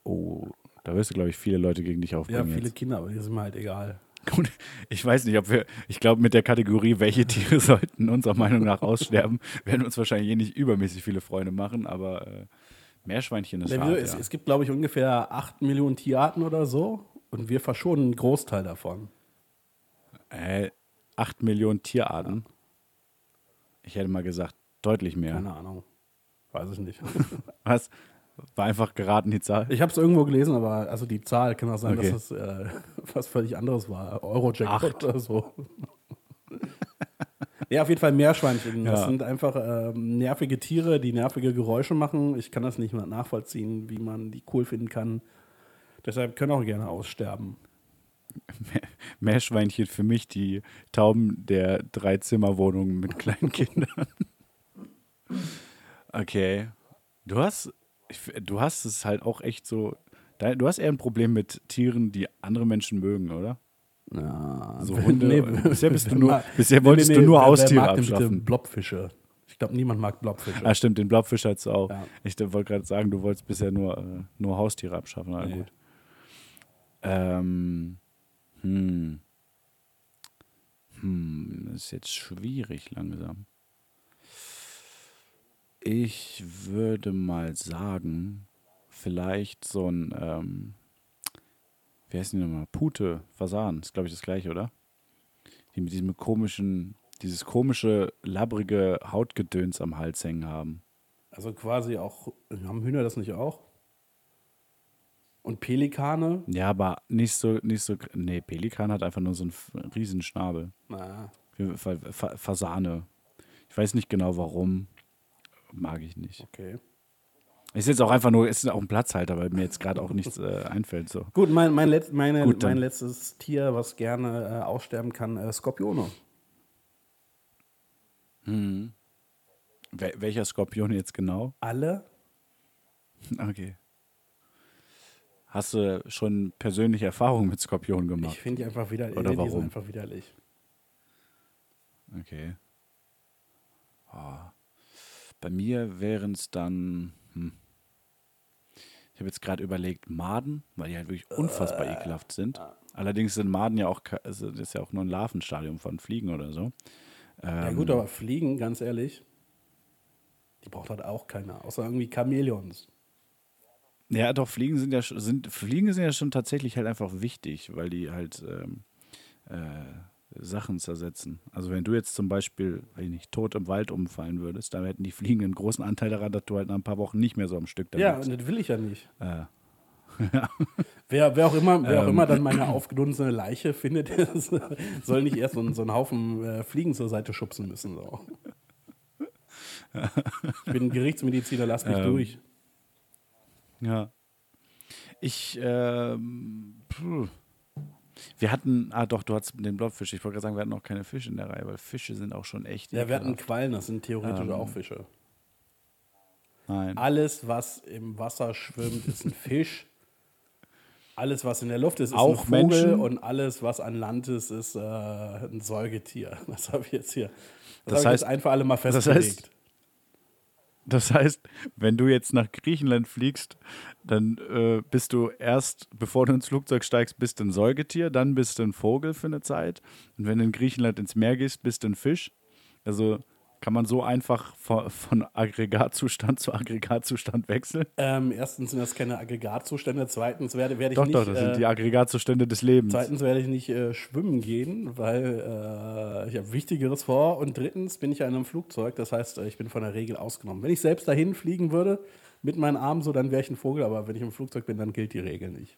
Oh, da wirst du, glaube ich, viele Leute gegen dich Ja, aufbringen. viele jetzt. Kinder, aber die sind mir halt egal. Gut, ich weiß nicht, ob wir, ich glaube, mit der Kategorie, welche Tiere sollten unserer Meinung nach aussterben, werden uns wahrscheinlich eh nicht übermäßig viele Freunde machen, aber äh, Meerschweinchen ist Ja, hart, es, ja. es gibt, glaube ich, ungefähr 8 Millionen Tierarten oder so und wir verschonen einen Großteil davon. Äh, 8 Millionen Tierarten. Ich hätte mal gesagt, deutlich mehr. Keine Ahnung. Weiß ich nicht. Was? War einfach geraten die Zahl? Ich habe es irgendwo gelesen, aber also die Zahl kann auch sein, Okay. dass es äh, was völlig anderes war. Eurojackpot oder so. ja, auf jeden Fall Meerschweinchen. Das Ja. sind einfach ähm, nervige Tiere, die nervige Geräusche machen. Ich kann das nicht mehr nachvollziehen, wie man die cool finden kann. Deshalb können auch gerne aussterben. Meerschweinchen für mich die Tauben der Dreizimmerwohnungen mit kleinen Kindern. Okay. Du hast, du hast es halt auch echt so. Du hast eher ein Problem mit Tieren, die andere Menschen mögen, oder? Ja, So Hunde. bisher bist du nur, bisher wolltest du nur Haustiere wer mag denn bitte abschaffen. Blobfische. Ich glaube, niemand mag Blobfische. Ah, stimmt, den Blobfisch hast du auch. Ja. Ich wollte gerade sagen, du wolltest bisher nur, äh, nur Haustiere abschaffen. Na Nee. gut. Ähm, hm. Hm, das ist jetzt schwierig langsam. Ich würde mal sagen, vielleicht so ein, ähm, wie heißt die nochmal? Pute, Fasan, ist glaube ich das gleiche, oder? Die mit diesem komischen, dieses komische, labbrige Hautgedöns am Hals hängen haben. Also quasi auch, haben Hühner das nicht auch? Und Pelikane? Ja, aber nicht so, nicht so, nee, Pelikan hat einfach nur so einen riesen Schnabel. Fa Fasane. Ich weiß nicht genau warum. Mag ich nicht. okay. Ist jetzt auch einfach nur, ist auch ein Platzhalter, weil mir jetzt gerade auch nichts äh, einfällt. So. Gut, mein, mein, Letz-, meine, Gut, mein letztes Tier, was gerne äh, aussterben kann, äh, Skorpione. Wel welcher Skorpion jetzt genau? Alle? Okay. Hast du schon persönliche Erfahrungen mit Skorpionen Ich gemacht? finde die einfach widerlich. Oder die sind warum? einfach widerlich. Okay. Ah. Bei mir wären es dann. Hm. Ich habe jetzt gerade überlegt, Maden, weil die halt wirklich unfassbar ekelhaft sind. Allerdings sind Maden ja auch, also das ist ja auch nur ein Larvenstadium von Fliegen oder so. ja Ähm, gut, aber Fliegen, ganz ehrlich, die braucht halt auch keiner, außer irgendwie Chamäleons. Ja, doch, Fliegen sind ja sind, Fliegen sind ja schon tatsächlich halt einfach wichtig, weil die halt ähm, äh, Sachen zersetzen. Also wenn du jetzt zum Beispiel, weiß ich nicht, tot im Wald umfallen würdest, dann hätten die Fliegen einen großen Anteil daran, dass du halt nach ein paar Wochen nicht mehr so am Stück da Ja, und das will ich ja nicht. Äh, Wer, wer, auch immer, wer auch Ähm. immer dann meine aufgedunsene Leiche findet, soll nicht erst so, einen- so einen Haufen äh, Fliegen zur Seite schubsen müssen. So. Ich bin Gerichtsmediziner, lass mich Ähm. durch. Ja. Ich, ähm, puh. wir hatten, ah doch, du hattest den Blobfisch. Ich wollte gerade sagen, wir hatten noch keine Fische in der Reihe, weil Fische sind auch schon echt. Ja, wir hatten. Quallen, das sind theoretisch Ähm. auch Fische. Nein. Alles, was im Wasser schwimmt, ist ein Fisch. Alles, was in der Luft ist, ist Auch ein Vogel. Menschen? Und alles, was an Land ist, ist äh, ein Säugetier. Das habe ich jetzt hier. Das, Das habe ich heißt- jetzt einfach alle mal das festgelegt. heißt- Das heißt, wenn du jetzt nach Griechenland fliegst, dann äh, bist du erst, bevor du ins Flugzeug steigst, bist du ein Säugetier, dann bist du ein Vogel für eine Zeit. Und wenn du in Griechenland ins Meer gehst, bist du ein Fisch. Also Kann man so einfach von, von Aggregatzustand zu Aggregatzustand wechseln? Ähm, erstens sind das keine Aggregatzustände, zweitens werde, werde ich Doch, nicht. doch, das sind äh, die Aggregatzustände des Lebens. Zweitens werde ich nicht äh, schwimmen gehen, weil äh, ich habe Wichtigeres vor. Und drittens bin ich ja in einem Flugzeug, das heißt, äh, ich bin von der Regel ausgenommen. Wenn ich selbst dahin fliegen würde mit meinen Armen so, dann wäre ich ein Vogel, aber wenn ich im Flugzeug bin, dann gilt die Regel nicht.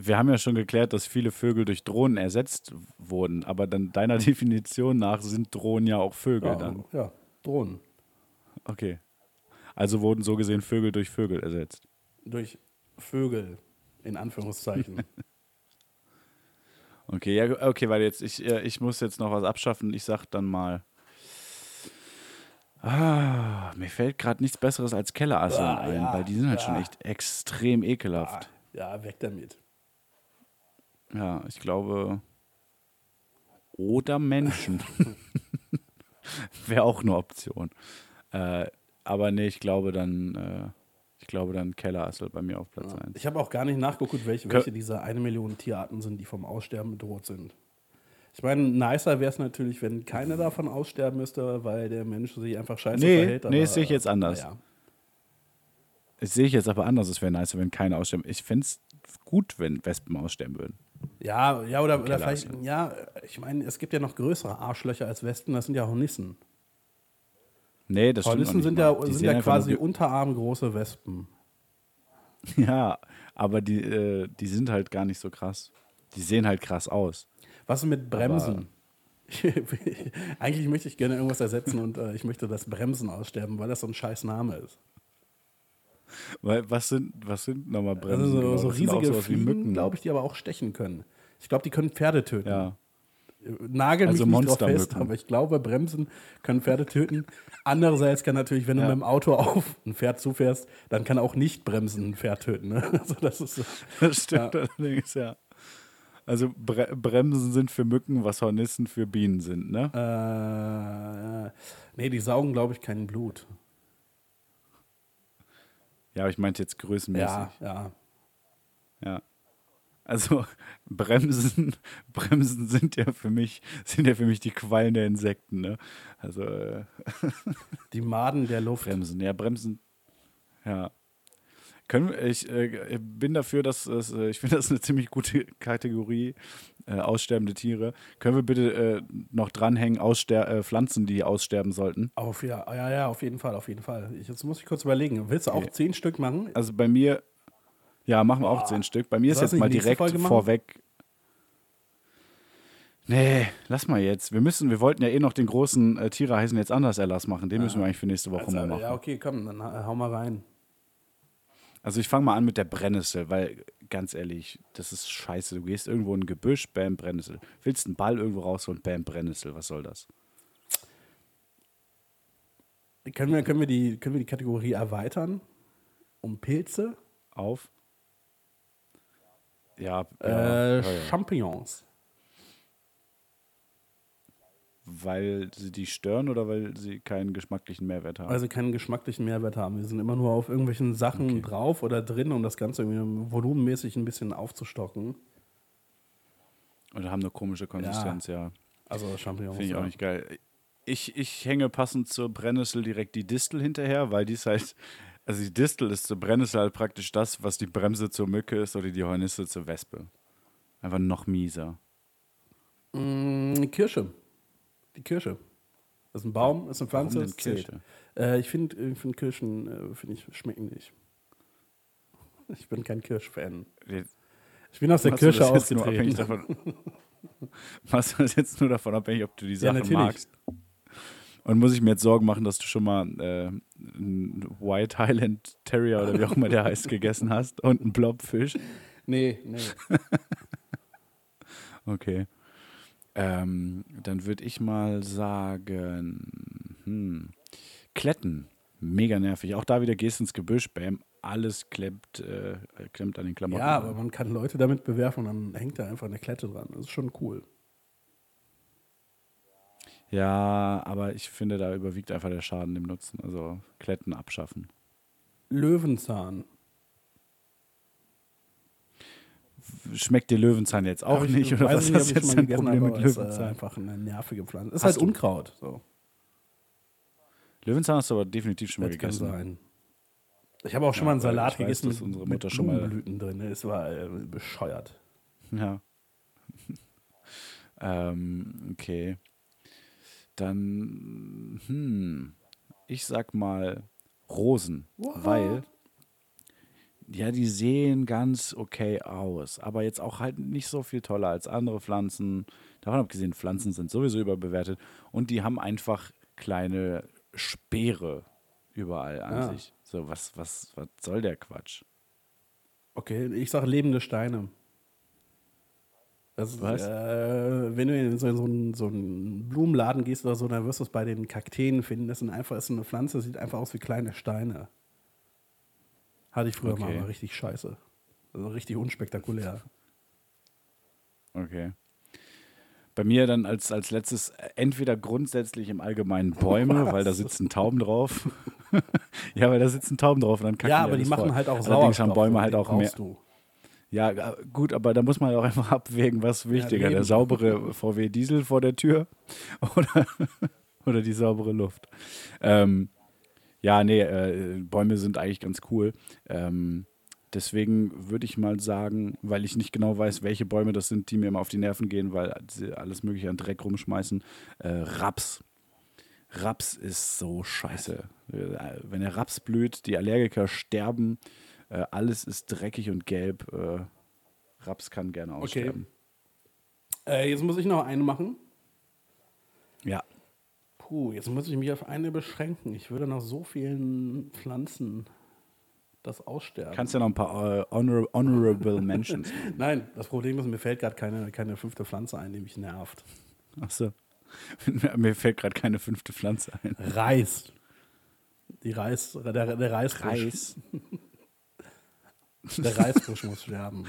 Wir haben ja schon geklärt, dass viele Vögel durch Drohnen ersetzt wurden, aber dann deiner Definition nach sind Drohnen ja auch Vögel Ja, dann. ja, Drohnen. Okay. Also wurden so gesehen Vögel durch Vögel ersetzt. Durch Vögel, in Anführungszeichen. Okay, ja, okay, weil jetzt, ich, äh, ich muss jetzt noch was abschaffen. Ich sag dann mal. Ah, mir fällt gerade nichts Besseres als Kellerasseln Ah, ein, ja, weil die sind halt schon ja. echt extrem ekelhaft. ja, weg damit. Ja, ich glaube. Oder Menschen. Wäre auch eine Option. Äh, aber nee, ich glaube dann, äh, ich glaube dann Kellerassel bei mir auf Platz 1. Ich habe auch gar nicht nachgeguckt, welche, welche dieser eine Million Tierarten sind, die vom Aussterben bedroht sind. Ich meine, nicer wäre es natürlich, wenn keine davon aussterben müsste, weil der Mensch sich einfach scheiße Nee, verhält. nee, das sehe ich jetzt anders. naja. Das sehe ich jetzt aber anders. Es wäre nice, wenn keine aussterben. Ich fände es gut, wenn Wespen aussterben würden. Ja, ja, oder, oder vielleicht, ja, ich meine, es gibt ja noch größere Arschlöcher als Wespen, das sind ja Hornissen. Nee, das stimmt Hornissen sind ja, sind ja quasi unterarmgroße Wespen. Ja, aber die, äh, die sind halt gar nicht so krass. Die sehen halt krass aus. Was ist mit Bremsen? Eigentlich möchte ich gerne irgendwas ersetzen und äh, ich möchte das Bremsen aussterben, weil das so ein scheiß Name ist. Weil, was sind, was sind nochmal Bremsen? Also so, so riesige wie Fliegen, glaube ich, die aber auch stechen können. Ich glaube, die können Pferde töten. Ja. Nagel mich Also nicht drauf fest, aber ich glaube, Bremsen können Pferde töten. Andererseits kann natürlich, wenn du Ja. mit dem Auto auf ein Pferd zufährst, dann kann auch nicht Bremsen ein Pferd töten. Ne? Also das ist so. Das stimmt allerdings, ja. Also Bre Bremsen sind für Mücken, was Hornissen für Bienen sind, ne? Äh, nee, die saugen, glaube ich, kein Blut. Ja, aber ich meinte jetzt größenmäßig. Ja, ja. Ja. Also Bremsen, Bremsen sind ja für mich, sind ja für mich die Quallen der Insekten, ne? Also äh, Die Maden der Luft. Bremsen, ja, Bremsen. Ja. Können ich äh, bin dafür, dass es, äh, ich finde das eine ziemlich gute Kategorie, äh, aussterbende Tiere. Können wir bitte äh, noch dranhängen, Ausster äh, Pflanzen, die aussterben sollten? Auf, ja, ja, ja, auf jeden Fall, auf jeden Fall. Ich, jetzt muss ich kurz überlegen. Willst du auch Okay. zehn Stück machen? Also bei mir, ja, machen wir auch zehn Stück. Bei mir ist Soll jetzt mal direkt vorweg. Nee, lass mal jetzt. Wir müssen, wir wollten ja eh noch den großen äh, Tiere heißen jetzt anders Erlass machen. Den müssen wir eigentlich für nächste Woche mal Also, machen. ja, okay, komm, dann ha- hau mal rein. Also ich fange mal an mit der Brennnessel, weil ganz ehrlich, das ist scheiße. Du gehst irgendwo in ein Gebüsch, bam, Brennnessel. Willst einen Ball irgendwo rausholen, bam, Brennnessel. Was soll das? Können wir, können, wir die, können wir die Kategorie erweitern? Um Pilze? Auf? Ja, ja, Äh, ja, ja. Champignons. Weil sie die stören oder weil sie keinen geschmacklichen Mehrwert haben? Weil sie keinen geschmacklichen Mehrwert haben. Wir sind immer nur auf irgendwelchen Sachen Okay. drauf oder drin, um das Ganze irgendwie volumenmäßig ein bisschen aufzustocken. oder haben eine komische Konsistenz, ja. Also Champignons. Finde ich auch ja. nicht geil. Ich, ich hänge passend zur Brennnessel direkt die Distel hinterher, weil die ist halt, also die Distel ist zur Brennnessel halt praktisch das, was die Bremse zur Mücke ist oder die Hornisse zur Wespe. Einfach noch mieser. Mm, Kirsche. Die Kirsche. Das ist ein Baum, das ist eine Pflanze. Warum denn. Kirsche? Äh, ich finde find Kirschen, äh, finde ich, schmecken nicht. Ich bin kein Kirschfan. Ich bin aus der Kirsche ausgetreten. davon, Machst du das jetzt nur davon abhängig, ob du die Sachen natürlich. magst? Und muss ich mir jetzt Sorgen machen, dass du schon mal äh, einen White Highland Terrier oder wie auch immer der heißt, gegessen hast und einen Blobfisch? Nee, nee. Okay. Ähm, dann würde ich mal sagen, hm, Kletten, mega nervig. Auch da wieder gehst ins Gebüsch, bam, alles klemmt, äh, klemmt an den Klamotten. Ja, aber man kann Leute damit bewerfen und dann hängt da einfach eine Klette dran. Das ist schon cool. ja, aber ich finde, da überwiegt einfach der Schaden dem Nutzen. Also Kletten abschaffen. Löwenzahn. Schmeckt dir Löwenzahn jetzt auch ich- nicht? Oder was ich nicht, ist jetzt dein Problem mit aber ist, äh, Löwenzahn? einfach eine nervige Pflanze. Ist Hast halt Unkraut. So. Löwenzahn hast du aber definitiv schon mal Das kann gegessen. sein. Ich habe auch schon Ja, mal einen Salat weiß, gegessen mit, unsere mit Mutter schon mal- Blumenblüten drin. Es war äh, bescheuert. Ja. ähm, okay. Dann, hm, ich sag mal Rosen, weil ja, die sehen ganz okay aus, aber jetzt auch halt nicht so viel toller als andere Pflanzen. Davon abgesehen, Pflanzen sind sowieso überbewertet und die haben einfach kleine Speere überall an Ja. sich. So, was, was, was soll der Quatsch? Okay, ich sage lebende Steine. Das ist, Was? Äh, wenn du in so, so, einen, so einen Blumenladen gehst oder so, dann wirst du es bei den Kakteen finden. Das sind einfach, ist eine Pflanze, sieht einfach aus wie kleine Steine. Hatte ich früher mal, Okay. war richtig scheiße. Also richtig unspektakulär. Okay. Bei mir dann als, als letztes entweder grundsätzlich im Allgemeinen Bäume, weil da sitzen Tauben drauf. ja, weil da sitzen Tauben drauf und dann kacken ja, aber die machen voll. halt auch Allerdings haben Sauerstoff Bäume halt auch mehr. Du. Ja, äh, gut, aber da muss man auch einfach abwägen, was wichtiger, eben. der saubere VW Diesel vor der Tür oder, oder die saubere Luft. Ähm, ja, nee, äh, Bäume sind eigentlich ganz cool. Ähm, deswegen würde ich mal sagen, weil ich nicht genau weiß, welche Bäume das sind, die mir immer auf die Nerven gehen, weil sie alles mögliche an Dreck rumschmeißen. Äh, Raps. Raps ist so scheiße. Äh, Wenn der Raps blüht, die Allergiker sterben, äh, alles ist dreckig und gelb. Äh, Raps kann gerne aussterben. Äh, jetzt muss ich noch eine machen. Puh, jetzt muss ich mich auf eine beschränken. Ich würde nach so vielen Pflanzen das aussterben. Kannst ja noch ein paar äh, honor Honorable Mentions. Nein, das Problem ist, mir fällt gerade keine, keine fünfte Pflanze ein, die mich nervt. Achso. Mir fällt gerade keine fünfte Pflanze ein. Reis. Die Reis, der, der Reisbusch. Reis. Der Reisbusch muss sterben.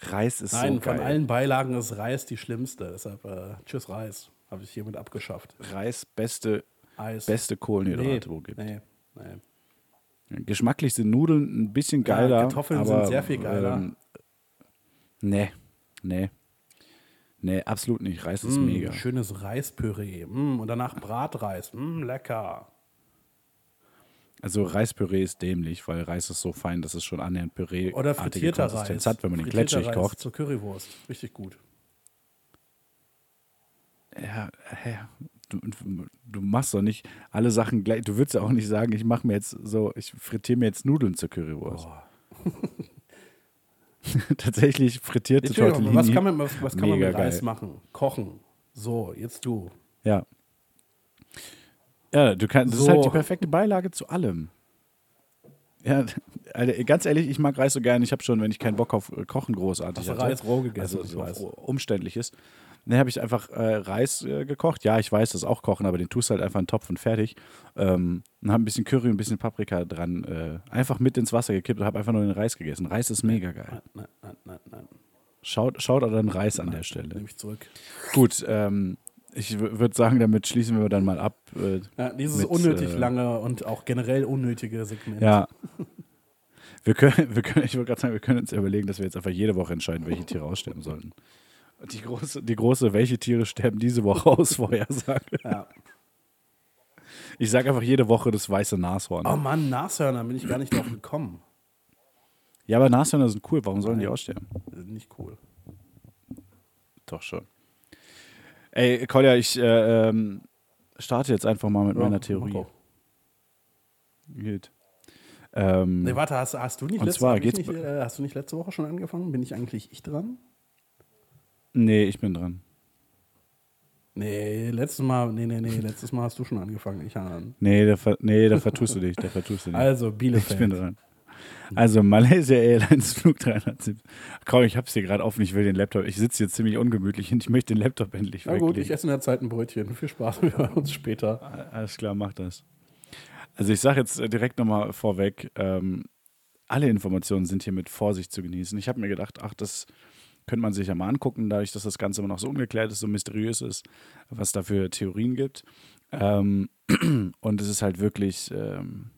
Reis ist Nein, so geil. von allen Beilagen ist Reis die schlimmste. Deshalb, äh, tschüss Reis. Habe ich hiermit abgeschafft. Reis, beste, Eis. beste Kohlenhydrate, nee, wo gibt. nee, nee. Geschmacklich sind Nudeln ein bisschen Ja, geiler. Kartoffeln aber, sind sehr viel geiler. Ähm, nee, nee. Nee, absolut nicht. Reis ist Mm, mega. Schönes Reispüree. Mm, und danach Bratreis. Mm, lecker. Also Reispüree ist dämlich, weil Reis ist so fein, dass es schon annähernd Püree Oder frittierter Konsistenz Reis. hat, wenn man den Frittierter glitschig Reis kocht. Zur Currywurst. Richtig gut. Ja, hä? Du, du machst doch nicht alle Sachen gleich. Du würdest ja auch nicht sagen, ich mache mir jetzt so, ich frittiere mir jetzt Nudeln zur Currywurst. Tatsächlich frittierte Tortellini. was kann man, was, was kann man mit Reis machen? Kochen. So, jetzt du. Ja. Ja, du kannst, das ist So. halt die perfekte Beilage zu allem. Ja, Alter, ganz ehrlich, ich mag Reis so gern. Ich habe schon, wenn ich keinen Bock auf äh, Kochen großartig hatte, Reis roh gegessen, also so umständlich ist, dann habe ich einfach äh, Reis äh, gekocht. Ja, ich weiß, das auch kochen, aber den tust du halt einfach in den Topf und fertig. Ähm, und habe ein bisschen Curry, ein bisschen Paprika dran, äh, einfach mit ins Wasser gekippt und habe einfach nur den Reis gegessen. Reis ist mega geil. Nein, nein, nein, nein. Schaut, schaut an den Reis an der Stelle. Nehme ich zurück. Gut, ähm, ich würde sagen, damit schließen wir dann mal ab. Äh, Ja, dieses Mit, unnötig äh, lange und auch generell unnötige Segment. Ja. Wir können, wir können, ich wollte gerade sagen, wir können uns überlegen, dass wir jetzt einfach jede Woche entscheiden, welche Tiere aussterben sollten. Die große, die große, welche Tiere sterben diese Woche aus, Vorhersage. Ja. Ich sage einfach jede Woche das weiße Nashorn. Oh Mann, Nashörner bin ich gar nicht drauf gekommen. Ja, aber Nashörner sind cool, warum sollen die aussterben? Nicht cool. Doch schon. Ey, Kolja, ich äh, ähm, starte jetzt einfach mal mit Ja, meiner Theorie. Gut. Ähm, Nee, warte, hast, hast, du nicht letzte, zwar geht's nicht, äh, hast du nicht letzte Woche schon angefangen? Bin ich eigentlich ich dran? Nee, ich bin dran. Nee, letztes Mal, nee, nee, nee, letztes Mal hast du schon angefangen. Ich an. Nee, da, ver nee, da vertust du dich. Da vertust du dich. Also, Ich Bielefeld. bin dran. Also Malaysia Airlines Flug 370. Komm, ich hab's hier gerade offen, ich will den Laptop. Ich sitze hier ziemlich ungemütlich und ich möchte den Laptop endlich Na gut, ich esse in der Zeit ein Brötchen. Viel Spaß, wir hören uns später. Alles klar, mach das. Also ich sage jetzt äh, direkt nochmal vorweg, ähm, alle Informationen sind hier mit Vorsicht zu genießen. Ich habe mir gedacht, ach, das könnte man sich ja mal angucken, dadurch, dass das Ganze immer noch so ungeklärt ist, so mysteriös ist, was da für Theorien gibt. Ähm, und es ist halt wirklich ähm,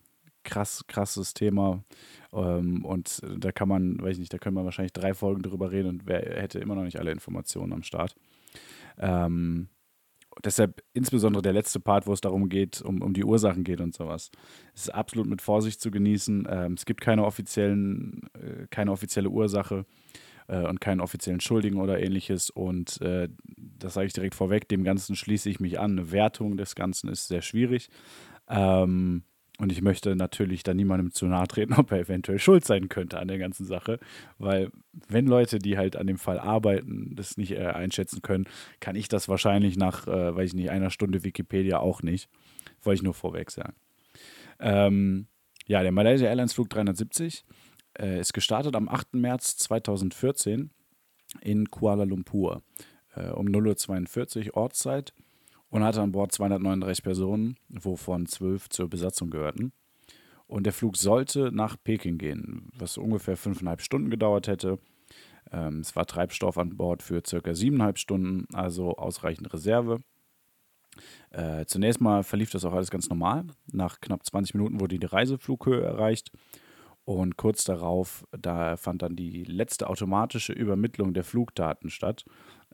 krass, krasses Thema. Ähm, und da kann man, weiß ich nicht, da können wir wahrscheinlich drei Folgen drüber reden und wer hätte immer noch nicht alle Informationen am Start. Ähm, deshalb insbesondere der letzte Part, wo es darum geht, um, um die Ursachen geht und sowas. Es ist absolut mit Vorsicht zu genießen. Ähm, es gibt keine offiziellen, äh, keine offizielle Ursache und keinen offiziellen Schuldigen oder ähnliches. Und äh, das sage ich direkt vorweg, dem Ganzen schließe ich mich an. Eine Wertung des Ganzen ist sehr schwierig. Ähm, und ich möchte natürlich da niemandem zu nahe treten, ob er eventuell schuld sein könnte an der ganzen Sache. Weil, wenn Leute, die halt an dem Fall arbeiten, das nicht äh, einschätzen können, kann ich das wahrscheinlich nach, äh, weiß ich nicht, einer Stunde Wikipedia auch nicht. Wollte ich nur vorweg sagen. Ähm, ja, der Malaysia Airlines Flug 370 äh, ist gestartet am 8. März 2014 in Kuala Lumpur äh, um 0.42 Uhr Ortszeit und hatte an Bord 239 Personen, wovon 12 zur Besatzung gehörten. Und der Flug sollte nach Peking gehen, was ungefähr fünfeinhalb Stunden gedauert hätte. Ähm, es war Treibstoff an Bord für circa siebeneinhalb Stunden, also ausreichend Reserve. Äh, zunächst mal verlief das auch alles ganz normal. Nach knapp 20 Minuten wurde die Reiseflughöhe erreicht und kurz darauf, da fand dann die letzte automatische Übermittlung der Flugdaten statt.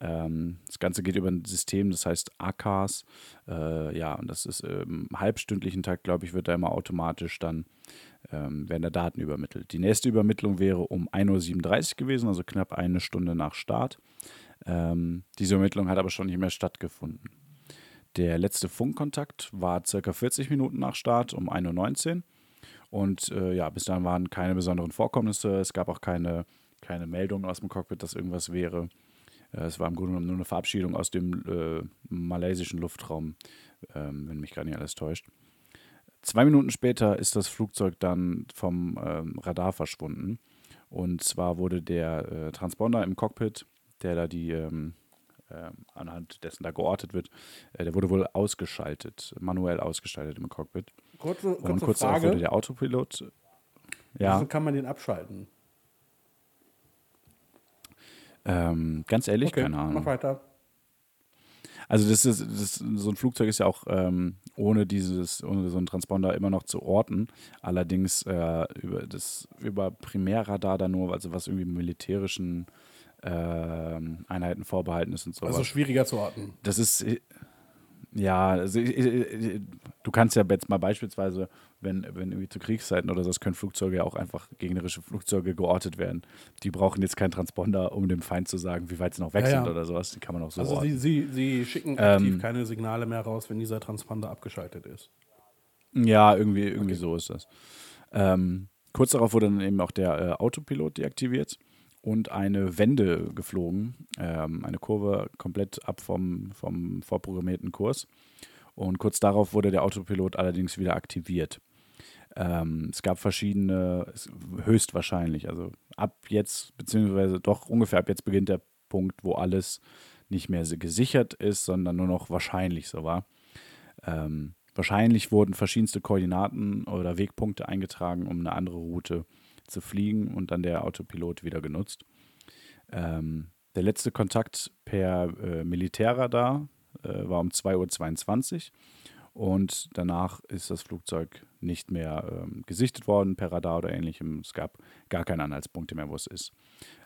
Ähm, das Ganze geht über ein System, das heißt ACAS. Äh, ja, und das ist im halbstündlichen Takt, glaube ich, wird da immer automatisch dann ähm, werden da Daten übermittelt. Die nächste Übermittlung wäre um 1.37 Uhr gewesen, also knapp eine Stunde nach Start. Ähm, diese Übermittlung hat aber schon nicht mehr stattgefunden. Der letzte Funkkontakt war circa 40 Minuten nach Start um 1.19 Uhr. Und äh, ja, bis dann waren keine besonderen Vorkommnisse. Es gab auch keine, keine Meldung aus dem Cockpit, dass irgendwas wäre. Äh, es war im Grunde genommen nur eine Verabschiedung aus dem äh, malaysischen Luftraum, ähm, wenn mich gar nicht alles täuscht. Zwei Minuten später ist das Flugzeug dann vom ähm, Radar verschwunden. Und zwar wurde der äh, Transponder im Cockpit, der da die ähm, äh, anhand dessen da geortet wird, äh, der wurde wohl ausgeschaltet, manuell ausgeschaltet im Cockpit. Kurze, kurze Und kurz Frage. darauf wurde der Autopilot. Ja, Wieso kann man den abschalten? ähm, ganz ehrlich, keine mach Ahnung. weiter. Also das ist, das, so ein Flugzeug ist ja auch ähm, ohne dieses, ohne so einen Transponder immer noch zu orten. Allerdings äh, über das über Primärradar dann nur, also was irgendwie militärischen ähm, Einheiten vorbehalten ist und sowas. Also schwieriger zu orten. Das ist äh, ja, also, äh, äh, du kannst ja jetzt mal beispielsweise, wenn, wenn irgendwie zu Kriegszeiten oder so, das können Flugzeuge ja auch einfach gegnerische Flugzeuge geortet werden. Die brauchen jetzt keinen Transponder, um dem Feind zu sagen, wie weit sie noch weg Ja, ja. sind oder sowas. Die kann man auch so Also sie, sie, sie schicken Ähm, aktiv keine Signale mehr raus, wenn dieser Transponder abgeschaltet ist. Ja, irgendwie, irgendwie so ist das. Ähm, kurz darauf wurde dann eben auch der äh, Autopilot deaktiviert und eine Wende geflogen, ähm, eine Kurve komplett ab vom, vom vorprogrammierten Kurs. Und kurz darauf wurde der Autopilot allerdings wieder aktiviert. Ähm, es gab verschiedene, höchstwahrscheinlich, also ab jetzt, beziehungsweise doch ungefähr ab jetzt beginnt der Punkt, wo alles nicht mehr gesichert ist, sondern nur noch wahrscheinlich so war. Ähm, wahrscheinlich wurden verschiedenste Koordinaten oder Wegpunkte eingetragen, um eine andere Route zu fliegen und dann der Autopilot wieder genutzt. Ähm, der letzte Kontakt per äh, Militärradar äh, war um 2.22 Uhr und danach ist das Flugzeug nicht mehr ähm, gesichtet worden per Radar oder ähnlichem. Es gab gar keine Anhaltspunkte mehr, wo es ist.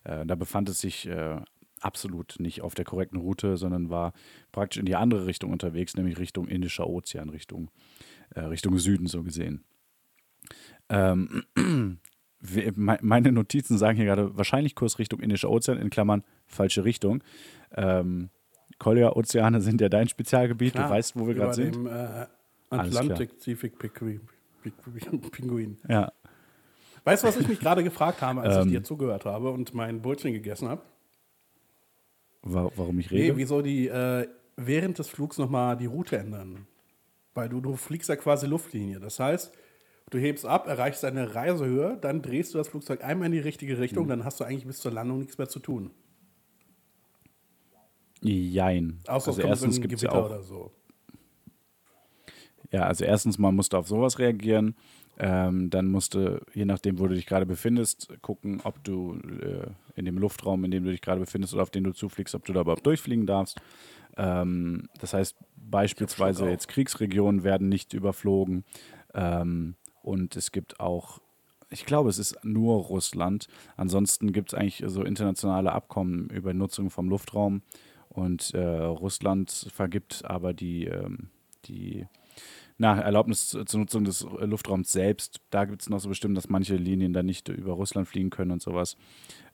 Äh, da befand es sich äh, absolut nicht auf der korrekten Route, sondern war praktisch in die andere Richtung unterwegs, nämlich Richtung Indischer Ozean, Richtung, äh, Richtung Süden so gesehen. Ähm, meine Notizen sagen hier gerade wahrscheinlich Kurs Richtung Indischer Ozean, in Klammern falsche Richtung. Ähm, Kolja-Ozeane sind ja dein Spezialgebiet, Klar, du weißt, wo wir gerade sind. dem äh, klar. Atlantik-Pazifik-Pinguin. Ja. Weißt du, was ich mich gerade gefragt habe, als ich Ähm. dir zugehört habe und mein Brötchen gegessen habe? Wa warum ich Nee, rede? wieso die äh, während des Flugs nochmal die Route ändern? Weil du, du fliegst ja quasi Luftlinie. Das heißt, du hebst ab, erreichst deine Reisehöhe, dann drehst du das Flugzeug einmal in die richtige Richtung, Mhm. dann hast du eigentlich bis zur Landung nichts mehr zu tun. Jein. Außer also erstens gibt es ja Gewitter auch oder so. Ja, also erstens mal musst du auf sowas reagieren. Ähm, dann musst du, je nachdem, wo du dich gerade befindest, gucken, ob du äh, in dem Luftraum, in dem du dich gerade befindest oder auf den du zufliegst, ob du da überhaupt durchfliegen darfst. Ähm, das heißt, beispielsweise jetzt Kriegsregionen werden nicht überflogen. Ähm, und es gibt auch, ich glaube, es ist nur Russland. Ansonsten gibt es eigentlich so internationale Abkommen über Nutzung vom Luftraum. Und äh, Russland vergibt aber die, ähm, die na, Erlaubnis zur zur Nutzung des Luftraums selbst. Da gibt es noch so bestimmt, dass manche Linien dann nicht über Russland fliegen können und sowas.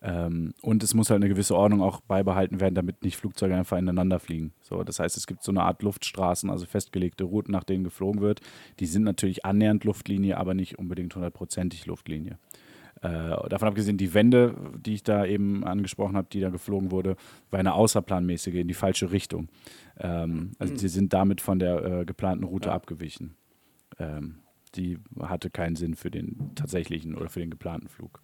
Ähm, und es muss halt eine gewisse Ordnung auch beibehalten werden, damit nicht Flugzeuge einfach ineinander fliegen. So, das heißt, es gibt so eine Art Luftstraßen, also festgelegte Routen, nach denen geflogen wird. Die sind natürlich annähernd Luftlinie, aber nicht unbedingt hundertprozentig Luftlinie. Äh, davon abgesehen, die Wende, die ich da eben angesprochen habe, die da geflogen wurde, war eine außerplanmäßige in die falsche Richtung. Ähm, also sie sind damit von der äh, geplanten Route abgewichen. Ähm, die hatte keinen Sinn für den tatsächlichen oder für den geplanten Flug.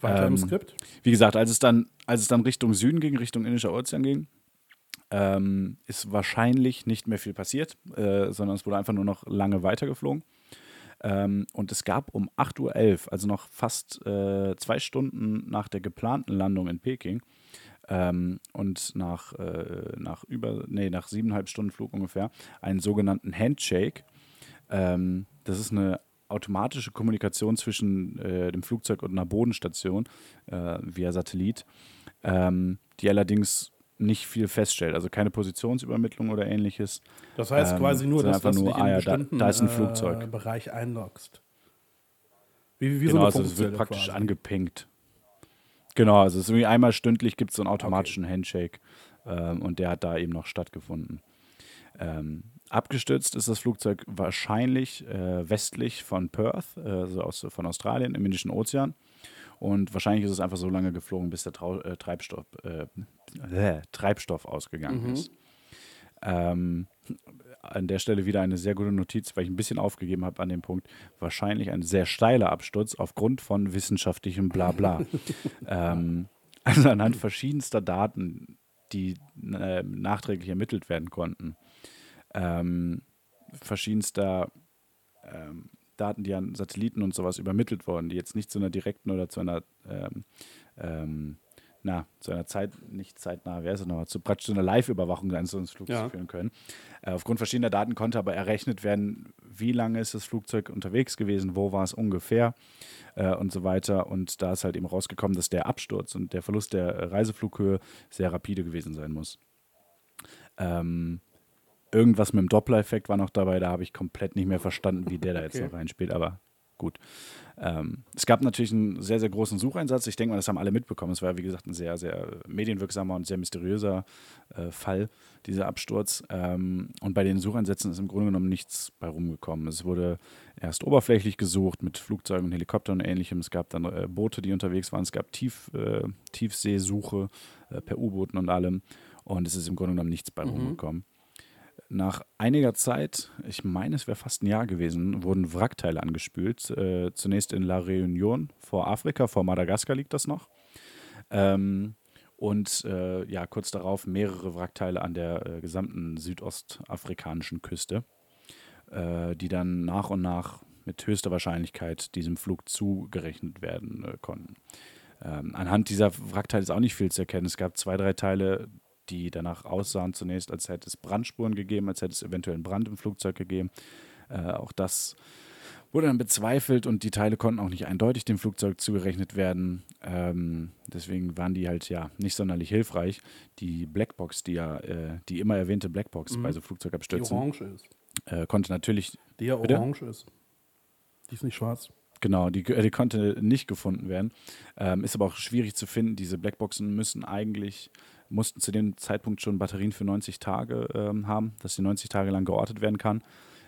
Weiter im Ähm, Skript. Wie gesagt, als es dann, als es dann Richtung Süden ging, Richtung Indischer Ozean ging, ähm, ist wahrscheinlich nicht mehr viel passiert, äh, sondern es wurde einfach nur noch lange weitergeflogen. Ähm, und es gab um 8.11 Uhr, also noch fast äh, zwei Stunden nach der geplanten Landung in Peking ähm, und nach, äh, nach über, nee, nach siebeneinhalb Stunden Flug ungefähr, einen sogenannten Handshake. Ähm, das ist eine automatische Kommunikation zwischen äh, dem Flugzeug und einer Bodenstation äh, via Satellit, ähm, die allerdings nicht viel feststellt, also keine Positionsübermittlung oder ähnliches. Das heißt ähm, quasi nur, dass, du nur, dich in ah ja, da- bestimmten da ist ein äh, Flugzeug. Bereich einloggst. Wie, wie genau, so eine also es wird praktisch quasi. angepinkt. Genau, also es ist irgendwie einmal stündlich gibt es so einen automatischen Handshake ähm, und der hat da eben noch stattgefunden. Ähm, abgestürzt ist das Flugzeug wahrscheinlich äh, westlich von Perth, äh, also aus, von Australien im Indischen Ozean. Und wahrscheinlich ist es einfach so lange geflogen, bis der Trau äh, Treibstoff, äh, äh, Treibstoff ausgegangen ist. Ähm, an der Stelle wieder eine sehr gute Notiz, weil ich ein bisschen aufgegeben habe an dem Punkt. Wahrscheinlich ein sehr steiler Absturz aufgrund von wissenschaftlichem Blabla. ähm, also anhand verschiedenster Daten, die äh, nachträglich ermittelt werden konnten. Ähm, verschiedenster ähm, Daten, die an Satelliten und sowas übermittelt wurden, die jetzt nicht zu einer direkten oder zu einer ähm, ähm, na, zu einer Zeit, nicht zeitnah, wer ist es nochmal, zu praktisch zu einer Live-Überwachung eines Flugzeugs Ja. führen können. Äh, aufgrund verschiedener Daten konnte aber errechnet werden, wie lange ist das Flugzeug unterwegs gewesen, wo war es ungefähr äh, und so weiter. Und da ist halt eben rausgekommen, dass der Absturz und der Verlust der Reiseflughöhe sehr rapide gewesen sein muss. Ähm, irgendwas mit dem Doppler-Effekt war noch dabei, da habe ich komplett nicht mehr verstanden, wie der da jetzt Okay. noch reinspielt, aber gut. Ähm, es gab natürlich einen sehr, sehr großen Sucheinsatz. Ich denke mal, das haben alle mitbekommen. Es war, wie gesagt, ein sehr, sehr medienwirksamer und sehr mysteriöser äh, Fall, dieser Absturz. Ähm, und bei den Sucheinsätzen ist im Grunde genommen nichts bei rumgekommen. Es wurde erst oberflächlich gesucht mit Flugzeugen und Helikoptern und ähnlichem. Es gab dann äh, Boote, die unterwegs waren. Es gab Tief, äh, Tiefseesuche äh, per U-Booten und allem. Und es ist im Grunde genommen nichts bei rumgekommen. Nach einiger Zeit, ich meine, es wäre fast ein Jahr gewesen, wurden Wrackteile angespült. Äh, zunächst in La Réunion vor Afrika, vor Madagaskar liegt das noch. Ähm, und äh, ja, kurz darauf mehrere Wrackteile an der äh, gesamten südostafrikanischen Küste, äh, die dann nach und nach mit höchster Wahrscheinlichkeit diesem Flug zugerechnet werden äh, konnten. Ähm, anhand dieser Wrackteile ist auch nicht viel zu erkennen. Es gab zwei, drei Teile, die danach aussahen zunächst, als hätte es Brandspuren gegeben, als hätte es eventuell einen Brand im Flugzeug gegeben. Äh, auch das wurde dann bezweifelt und die Teile konnten auch nicht eindeutig dem Flugzeug zugerechnet werden. Ähm, deswegen waren die halt ja nicht sonderlich hilfreich. Die Blackbox, die ja, äh, die immer erwähnte Blackbox bei so Die Flugzeugabstürzen, orange ist. äh, konnte natürlich Die ja Bitte? orange ist. Die ist nicht schwarz. Genau, die, die konnte nicht gefunden werden. Ähm, ist aber auch schwierig zu finden. Diese Blackboxen müssen eigentlich, mussten zu dem Zeitpunkt schon Batterien für 90 Tage ähm, haben, dass sie 90 Tage lang geortet werden kann.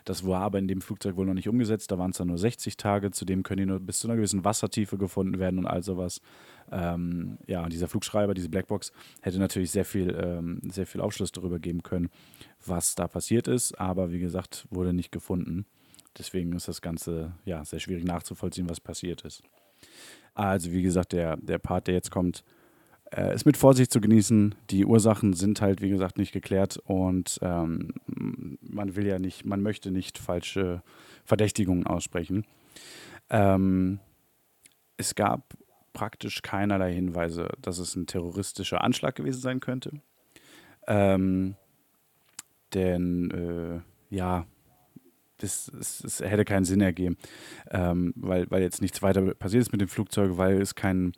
Das war aber in dem Flugzeug wohl noch nicht umgesetzt. Da waren es dann nur 60 Tage. Zudem können die nur bis zu einer gewissen Wassertiefe gefunden werden und all sowas. Ähm, ja, und dieser Flugschreiber, diese Blackbox, hätte natürlich sehr viel, ähm, sehr viel Aufschluss darüber geben können, was da passiert ist. Aber wie gesagt, wurde nicht gefunden. Deswegen ist das Ganze ja sehr schwierig nachzuvollziehen, was passiert ist. Also, wie gesagt, der, der Part, der jetzt kommt, äh, ist mit Vorsicht zu genießen. Die Ursachen sind halt, wie gesagt, nicht geklärt und ähm, man will ja nicht, man möchte nicht falsche Verdächtigungen aussprechen. Ähm, es gab praktisch keinerlei Hinweise, dass es ein terroristischer Anschlag gewesen sein könnte. Ähm, denn, äh, ja, das, das, das hätte keinen Sinn ergeben, ähm, weil, weil jetzt nichts weiter passiert ist mit dem Flugzeug, weil es keinen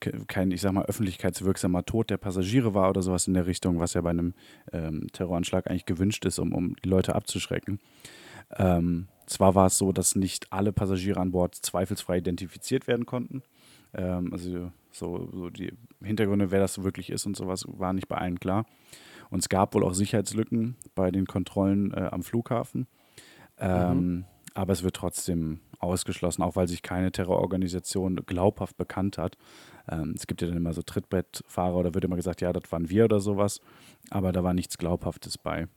kein, ich sag mal, öffentlichkeitswirksamer Tod der Passagiere war oder sowas in der Richtung, was ja bei einem ähm, Terroranschlag eigentlich gewünscht ist, um, um die Leute abzuschrecken. Ähm, zwar war es so, dass nicht alle Passagiere an Bord zweifelsfrei identifiziert werden konnten. Ähm, also so, so, die Hintergründe, wer das wirklich ist und sowas, war nicht bei allen klar. Und es gab wohl auch Sicherheitslücken bei den Kontrollen äh, am Flughafen. Ähm, mhm. Aber es wird trotzdem ausgeschlossen, auch weil sich keine Terrororganisation glaubhaft bekannt hat. Ähm, es gibt ja dann immer so Trittbrettfahrer oder wird immer gesagt, ja, das waren wir oder sowas. Aber da war nichts Glaubhaftes bei.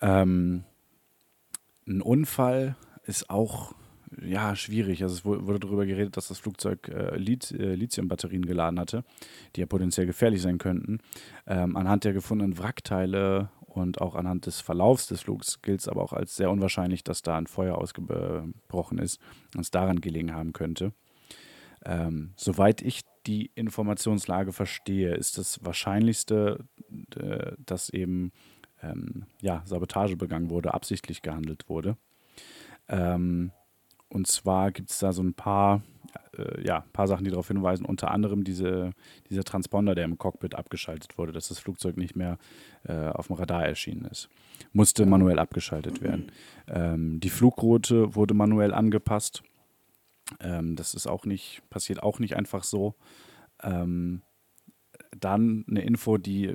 Ähm, ein Unfall ist auch ja, schwierig. Also es wurde darüber geredet, dass das Flugzeug äh, äh, Lithiumbatterien geladen hatte, die ja potenziell gefährlich sein könnten. Ähm, anhand der gefundenen Wrackteile und auch anhand des Verlaufs des Flugs gilt es aber auch als sehr unwahrscheinlich, dass da ein Feuer ausgebrochen ist und es daran gelegen haben könnte. Ähm, soweit ich die Informationslage verstehe, ist das Wahrscheinlichste, äh, dass eben ähm, ja, Sabotage begangen wurde, absichtlich gehandelt wurde. Ähm, und zwar gibt es da so ein paar, äh, ja, paar Sachen, die darauf hinweisen. Unter anderem diese, dieser Transponder, der im Cockpit abgeschaltet wurde, dass das Flugzeug nicht mehr äh, auf dem Radar erschienen ist. Musste manuell abgeschaltet werden. Ähm, die Flugroute wurde manuell angepasst. Ähm, das ist auch nicht, passiert auch nicht einfach so. Ähm, dann eine Info, die,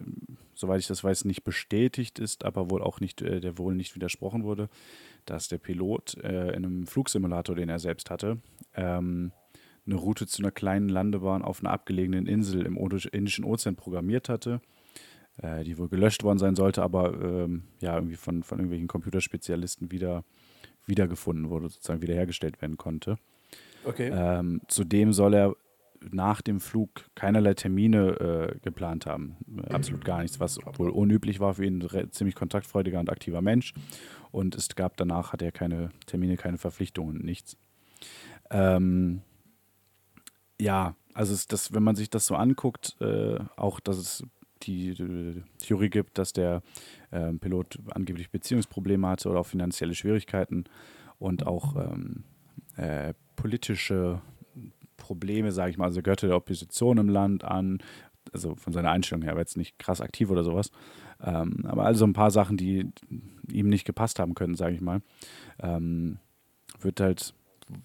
soweit ich das weiß, nicht bestätigt ist, aber wohl auch nicht, äh, der wohl nicht widersprochen wurde, dass der Pilot äh, in einem Flugsimulator, den er selbst hatte, ähm, eine Route zu einer kleinen Landebahn auf einer abgelegenen Insel im Indischen Ozean programmiert hatte, äh, die wohl gelöscht worden sein sollte, aber ähm, ja, irgendwie von, von irgendwelchen Computerspezialisten wieder wiedergefunden wurde, sozusagen wiederhergestellt werden konnte. Okay. Ähm, zudem soll er nach dem Flug keinerlei Termine äh, geplant haben. Absolut gar nichts, was wohl unüblich war für ihn. Ein ziemlich kontaktfreudiger und aktiver Mensch. Und es gab danach, hat er keine Termine, keine Verpflichtungen, nichts. Ähm, ja, also es, das, wenn man sich das so anguckt, äh, auch dass es die, die, Theorie gibt, dass der äh, Pilot angeblich Beziehungsprobleme hatte oder auch finanzielle Schwierigkeiten und auch ähm, äh, politische Probleme, sage ich mal. Also gehörte der Opposition im Land an, also von seiner Einstellung her, aber jetzt nicht krass aktiv oder sowas. Ähm, aber also ein paar Sachen, die ihm nicht gepasst haben können, sage ich mal. Ähm, wird halt,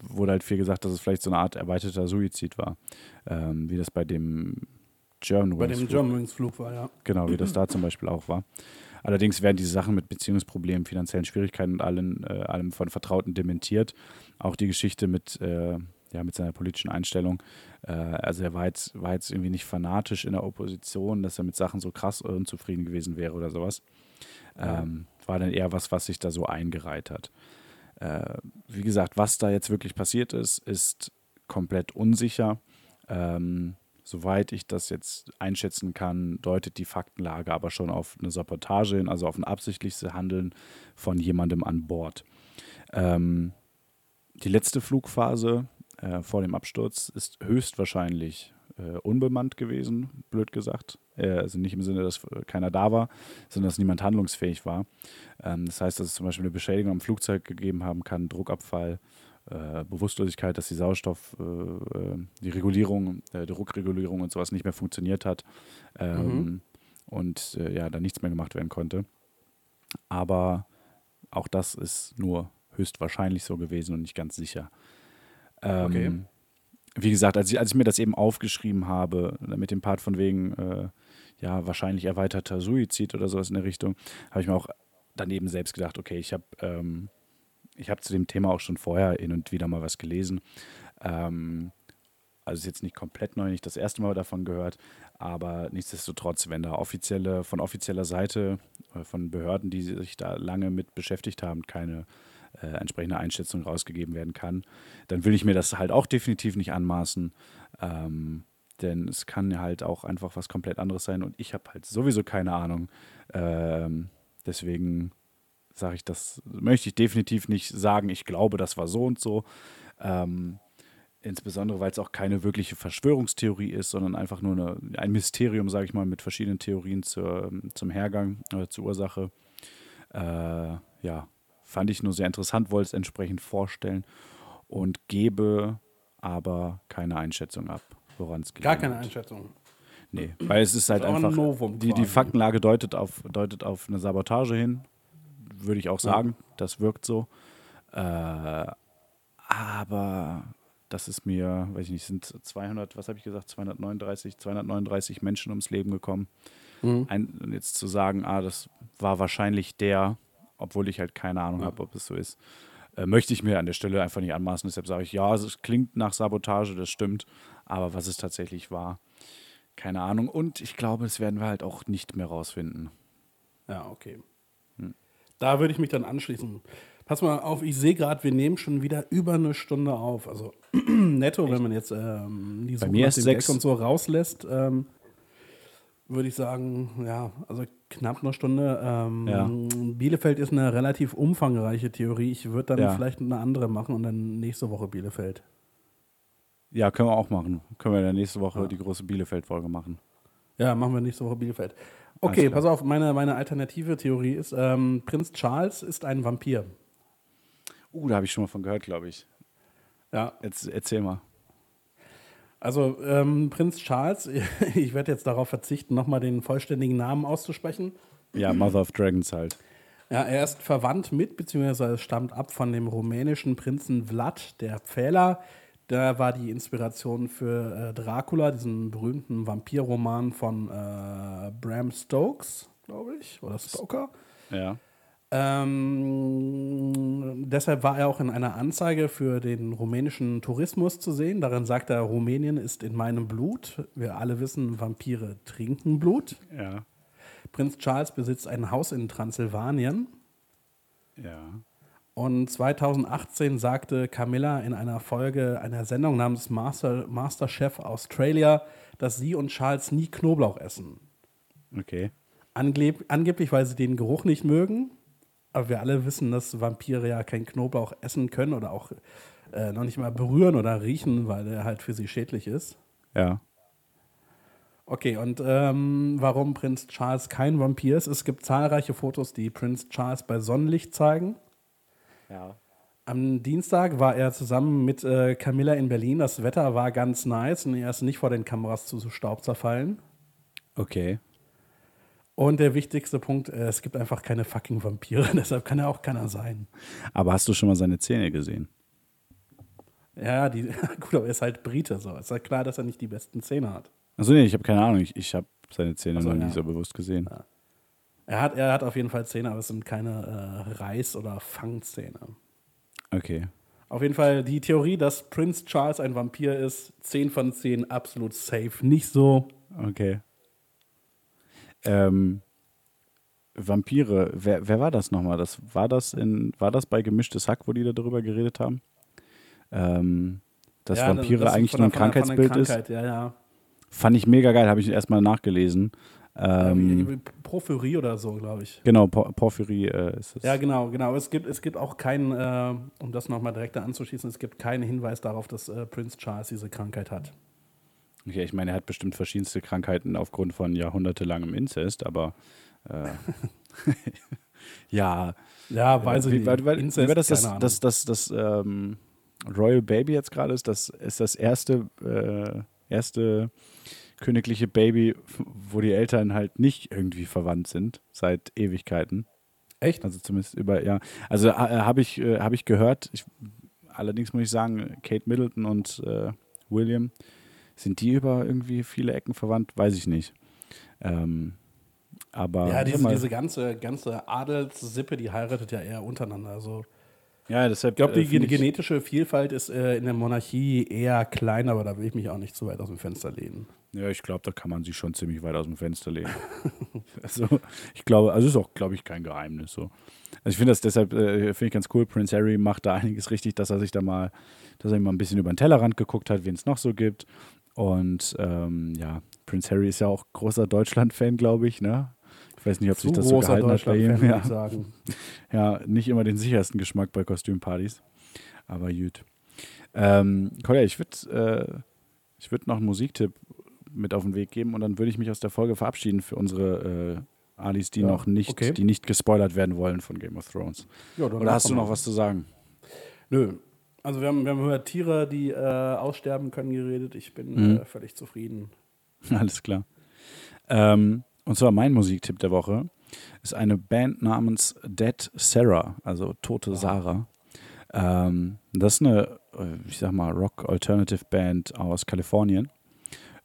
wurde halt viel gesagt, dass es vielleicht so eine Art erweiterter Suizid war. Ähm, wie das bei dem German Bei dem German Flug war, ja. Genau, wie das da zum Beispiel auch war. Allerdings werden diese Sachen mit Beziehungsproblemen, finanziellen Schwierigkeiten und allen, äh, allem von Vertrauten dementiert. Auch die Geschichte mit äh, ja, mit seiner politischen Einstellung. Äh, also er war jetzt, war jetzt irgendwie nicht fanatisch in der Opposition, dass er mit Sachen so krass unzufrieden gewesen wäre oder sowas. Ähm, war dann eher was, was sich da so eingereiht hat. Äh, wie gesagt, was da jetzt wirklich passiert ist, ist komplett unsicher. Ähm, soweit ich das jetzt einschätzen kann, deutet die Faktenlage aber schon auf eine Sabotage hin, also auf ein absichtliches Handeln von jemandem an Bord. Ähm, die letzte Flugphase äh, vor dem Absturz ist höchstwahrscheinlich äh, unbemannt gewesen, blöd gesagt. Äh, also nicht im Sinne, dass keiner da war, sondern dass niemand handlungsfähig war. Ähm, das heißt, dass es zum Beispiel eine Beschädigung am Flugzeug gegeben haben kann, Druckabfall, äh, Bewusstlosigkeit, dass die Sauerstoff, äh, äh, die Regulierung, die Druckregulierung und sowas nicht mehr funktioniert hat ähm, mhm. und ja, da nichts mehr gemacht werden konnte. Aber auch das ist nur höchstwahrscheinlich so gewesen und nicht ganz sicher. Ähm, okay. Wie gesagt, als ich, als ich mir das eben aufgeschrieben habe, mit dem Part von wegen, äh, ja, wahrscheinlich erweiterter Suizid oder sowas in der Richtung, habe ich mir auch daneben selbst gedacht, okay, ich habe ähm, ich zu dem Thema auch schon vorher hin und wieder mal was gelesen. Ähm, also ist jetzt nicht komplett neu, nicht das erste Mal davon gehört, aber nichtsdestotrotz, wenn da offizielle, von offizieller Seite, äh, von Behörden, die sich da lange mit beschäftigt haben, keine äh, entsprechende Einschätzung rausgegeben werden kann, dann will ich mir das halt auch definitiv nicht anmaßen. Ähm, denn es kann halt auch einfach was komplett anderes sein und ich habe halt sowieso keine Ahnung. Ähm, deswegen sage ich das, möchte ich definitiv nicht sagen, ich glaube, das war so und so. Ähm, insbesondere, weil es auch keine wirkliche Verschwörungstheorie ist, sondern einfach nur eine, ein Mysterium, sage ich mal, mit verschiedenen Theorien zur, zum Hergang oder zur Ursache. Äh, ja, Fand ich nur sehr interessant, wollte es entsprechend vorstellen und gebe aber keine Einschätzung ab, woran es geht. Gar keine Einschätzung. Nee, weil es ist halt Ist auch ein einfach, Novum die, die. Faktenlage deutet auf, deutet auf eine Sabotage hin, würde ich auch sagen. Das wirkt so. Äh, aber das ist mir, weiß ich nicht, sind 200, was habe ich gesagt, 239, 239 Menschen ums Leben gekommen. Mhm. Ein, und jetzt zu sagen, ah, das war wahrscheinlich der, obwohl ich halt keine Ahnung habe, ob es so ist, äh, möchte ich mir an der Stelle einfach nicht anmaßen. Deshalb sage ich, ja, es klingt nach Sabotage, das stimmt. Aber was es tatsächlich war, keine Ahnung. Und ich glaube, das werden wir halt auch nicht mehr rausfinden. Ja, okay. Da würde ich mich dann anschließen. Pass mal auf, ich sehe gerade, wir nehmen schon wieder über eine Stunde auf. Also netto, wenn man jetzt ähm, die Suche mir nach dem sechs. Gag und so rauslässt, ähm, würde ich sagen, ja, also knapp eine Stunde. Ähm, Ja. Bielefeld ist eine relativ umfangreiche Theorie. Ich würde dann Ja. vielleicht eine andere machen und dann nächste Woche Bielefeld. Ja, können wir auch machen. Können wir dann nächste Woche die große Bielefeld-Folge machen. Ja, machen wir nächste Woche Bielefeld. Okay, pass auf, meine, meine alternative Theorie ist, ähm, Prinz Charles ist ein Vampir. Uh, da habe ich schon mal von gehört, glaube ich. Ja, Jetzt erzähl mal. Also ähm, Prinz Charles, ich werde jetzt darauf verzichten, nochmal den vollständigen Namen auszusprechen. Ja, Mother of Dragons halt. Ja, er ist verwandt mit, beziehungsweise stammt ab von dem rumänischen Prinzen Vlad, der Pfähler. Der war die Inspiration für äh, Dracula, diesen berühmten Vampirroman von äh, Bram Stokes, glaube ich, oder Stoker. Ja. Ähm, deshalb war er auch in einer Anzeige für den rumänischen Tourismus zu sehen. Darin sagt er, Rumänien ist in meinem Blut. Wir alle wissen, Vampire trinken Blut. Ja. Prinz Charles besitzt ein Haus in Transsilvanien. Ja. Und 2018 sagte Camilla in einer Folge einer Sendung namens Master, Masterchef Australia, dass sie und Charles nie Knoblauch essen. Okay. Angleb angeblich, weil sie den Geruch nicht mögen. Aber wir alle wissen, dass Vampire ja kein Knoblauch essen können oder auch äh, noch nicht mal berühren oder riechen, weil er halt für sie schädlich ist. Ja. Okay, und ähm, warum Prinz Charles kein Vampir ist? Es gibt zahlreiche Fotos, die Prinz Charles bei Sonnenlicht zeigen. Ja. Am Dienstag war er zusammen mit äh, Camilla in Berlin. Das Wetter war ganz nice und er ist nicht vor den Kameras zu Staub zerfallen. Okay. Und der wichtigste Punkt, äh, es gibt einfach keine fucking Vampire, deshalb kann er auch keiner sein. Aber hast du schon mal seine Zähne gesehen? Ja, die, gut, aber er ist halt Brite, so. Ist halt klar, dass er nicht die besten Zähne hat. Achso, nee, ich habe keine Ahnung. Ich, ich habe seine Zähne Ach so, noch nie ja. so bewusst gesehen. Er hat, er hat auf jeden Fall Zähne, aber es sind keine äh, Reiß- oder Fangzähne. Okay. Auf jeden Fall die Theorie, dass Prinz Charles ein Vampir ist, 10 von 10 absolut safe. Nicht so. Okay. Ähm, Vampire, wer, wer war das nochmal? Das, war, das in, war das bei Gemischtes Hack, wo die da drüber geredet haben? Ähm, dass Ja, Vampire das eigentlich nur ein Krankheitsbild ist. Ja, ja. Fand ich mega geil, habe ich erstmal nachgelesen. Ähm, Porphyrie oder so, glaube ich. genau, Por Porphyrie äh, ist es. Ja, genau, genau. Es gibt, es gibt auch keinen, äh, um das nochmal direkt da anzuschließen, es gibt keinen Hinweis darauf, dass äh, Prinz Charles diese Krankheit hat. Okay, ich meine, er hat bestimmt verschiedenste Krankheiten aufgrund von jahrhundertelangem Inzest, aber äh, ja. Ja, weiß ich nicht. weil, weil, Inzest, war das, das, das, das, das ähm, Royal Baby jetzt gerade ist? Das ist das erste, äh, erste königliche Baby, wo die Eltern halt nicht irgendwie verwandt sind seit Ewigkeiten. Echt? Also zumindest über, ja. Also äh, habe ich, äh, hab ich gehört. Ich, allerdings muss ich sagen, Kate Middleton und äh, William, sind die über irgendwie viele Ecken verwandt? Weiß ich nicht. Ähm, aber Ja, diese, diese ganze, ganze Adelssippe, die heiratet ja eher untereinander. Also, ja, deshalb ich glaube, die äh, genetische Vielfalt ist äh, in der Monarchie eher klein, aber da will ich mich auch nicht zu weit aus dem Fenster lehnen. Ja, ich glaube, da kann man sich schon ziemlich weit aus dem Fenster lehnen. also, ich glaube, also ist auch, glaube ich, kein Geheimnis so. Also ich finde das deshalb, äh, finde ich ganz cool. Prince Harry macht da einiges richtig, dass er sich da mal, dass er mal ein bisschen über den Tellerrand geguckt hat, wen es noch so gibt. Und ähm, ja, Prince Harry ist ja auch großer Deutschland-Fan, glaube ich, ne? Ich weiß nicht, ob sich das so gehalten hat bei ihm. Ja. ja, nicht immer den sichersten Geschmack bei Kostümpartys. Aber gut. Ähm, Kolja, ich würde äh, ich würd noch einen Musiktipp mit auf den Weg geben und dann würde ich mich aus der Folge verabschieden für unsere äh, Alis, die Ja, noch nicht, okay. die nicht gespoilert werden wollen von Game of Thrones. Ja, Oder hast du noch was zu sagen? Nö. Also wir haben, wir haben über Tiere, die äh, aussterben können, geredet. Ich bin Mhm. äh, völlig zufrieden. Alles klar. Ähm, und zwar mein Musiktipp der Woche ist eine Band namens Dead Sarah, also Tote Sarah. Ähm, das ist eine, äh, ich sag mal, Rock-Alternative-Band aus Kalifornien.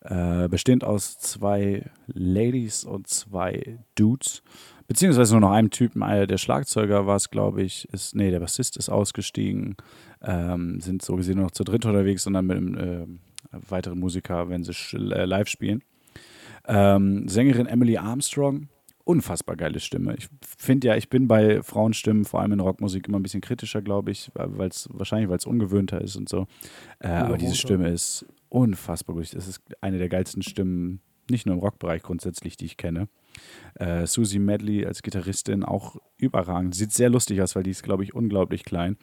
Äh, bestehend aus zwei Ladies und zwei Dudes. Beziehungsweise nur noch einem Typen. Der Schlagzeuger war es, glaube ich, ist, nee, der Bassist ist ausgestiegen. Ähm, sind so gesehen nur noch zu dritt unterwegs dann mit einem ähm, weiteren Musiker, wenn sie äh, live spielen. Ähm, Sängerin Emily Armstrong, unfassbar geile Stimme. Ich finde ja, ich bin bei Frauenstimmen, vor allem in Rockmusik, immer ein bisschen kritischer, glaube ich, weil es wahrscheinlich, weil es ungewöhnter ist und so. Äh, aber diese. Stimme ist unfassbar gut. Das ist eine der geilsten Stimmen, nicht nur im Rockbereich grundsätzlich, die ich kenne. Äh, Susie Medley als Gitarristin auch überragend. Sieht sehr lustig aus, weil die ist, glaube ich, unglaublich klein.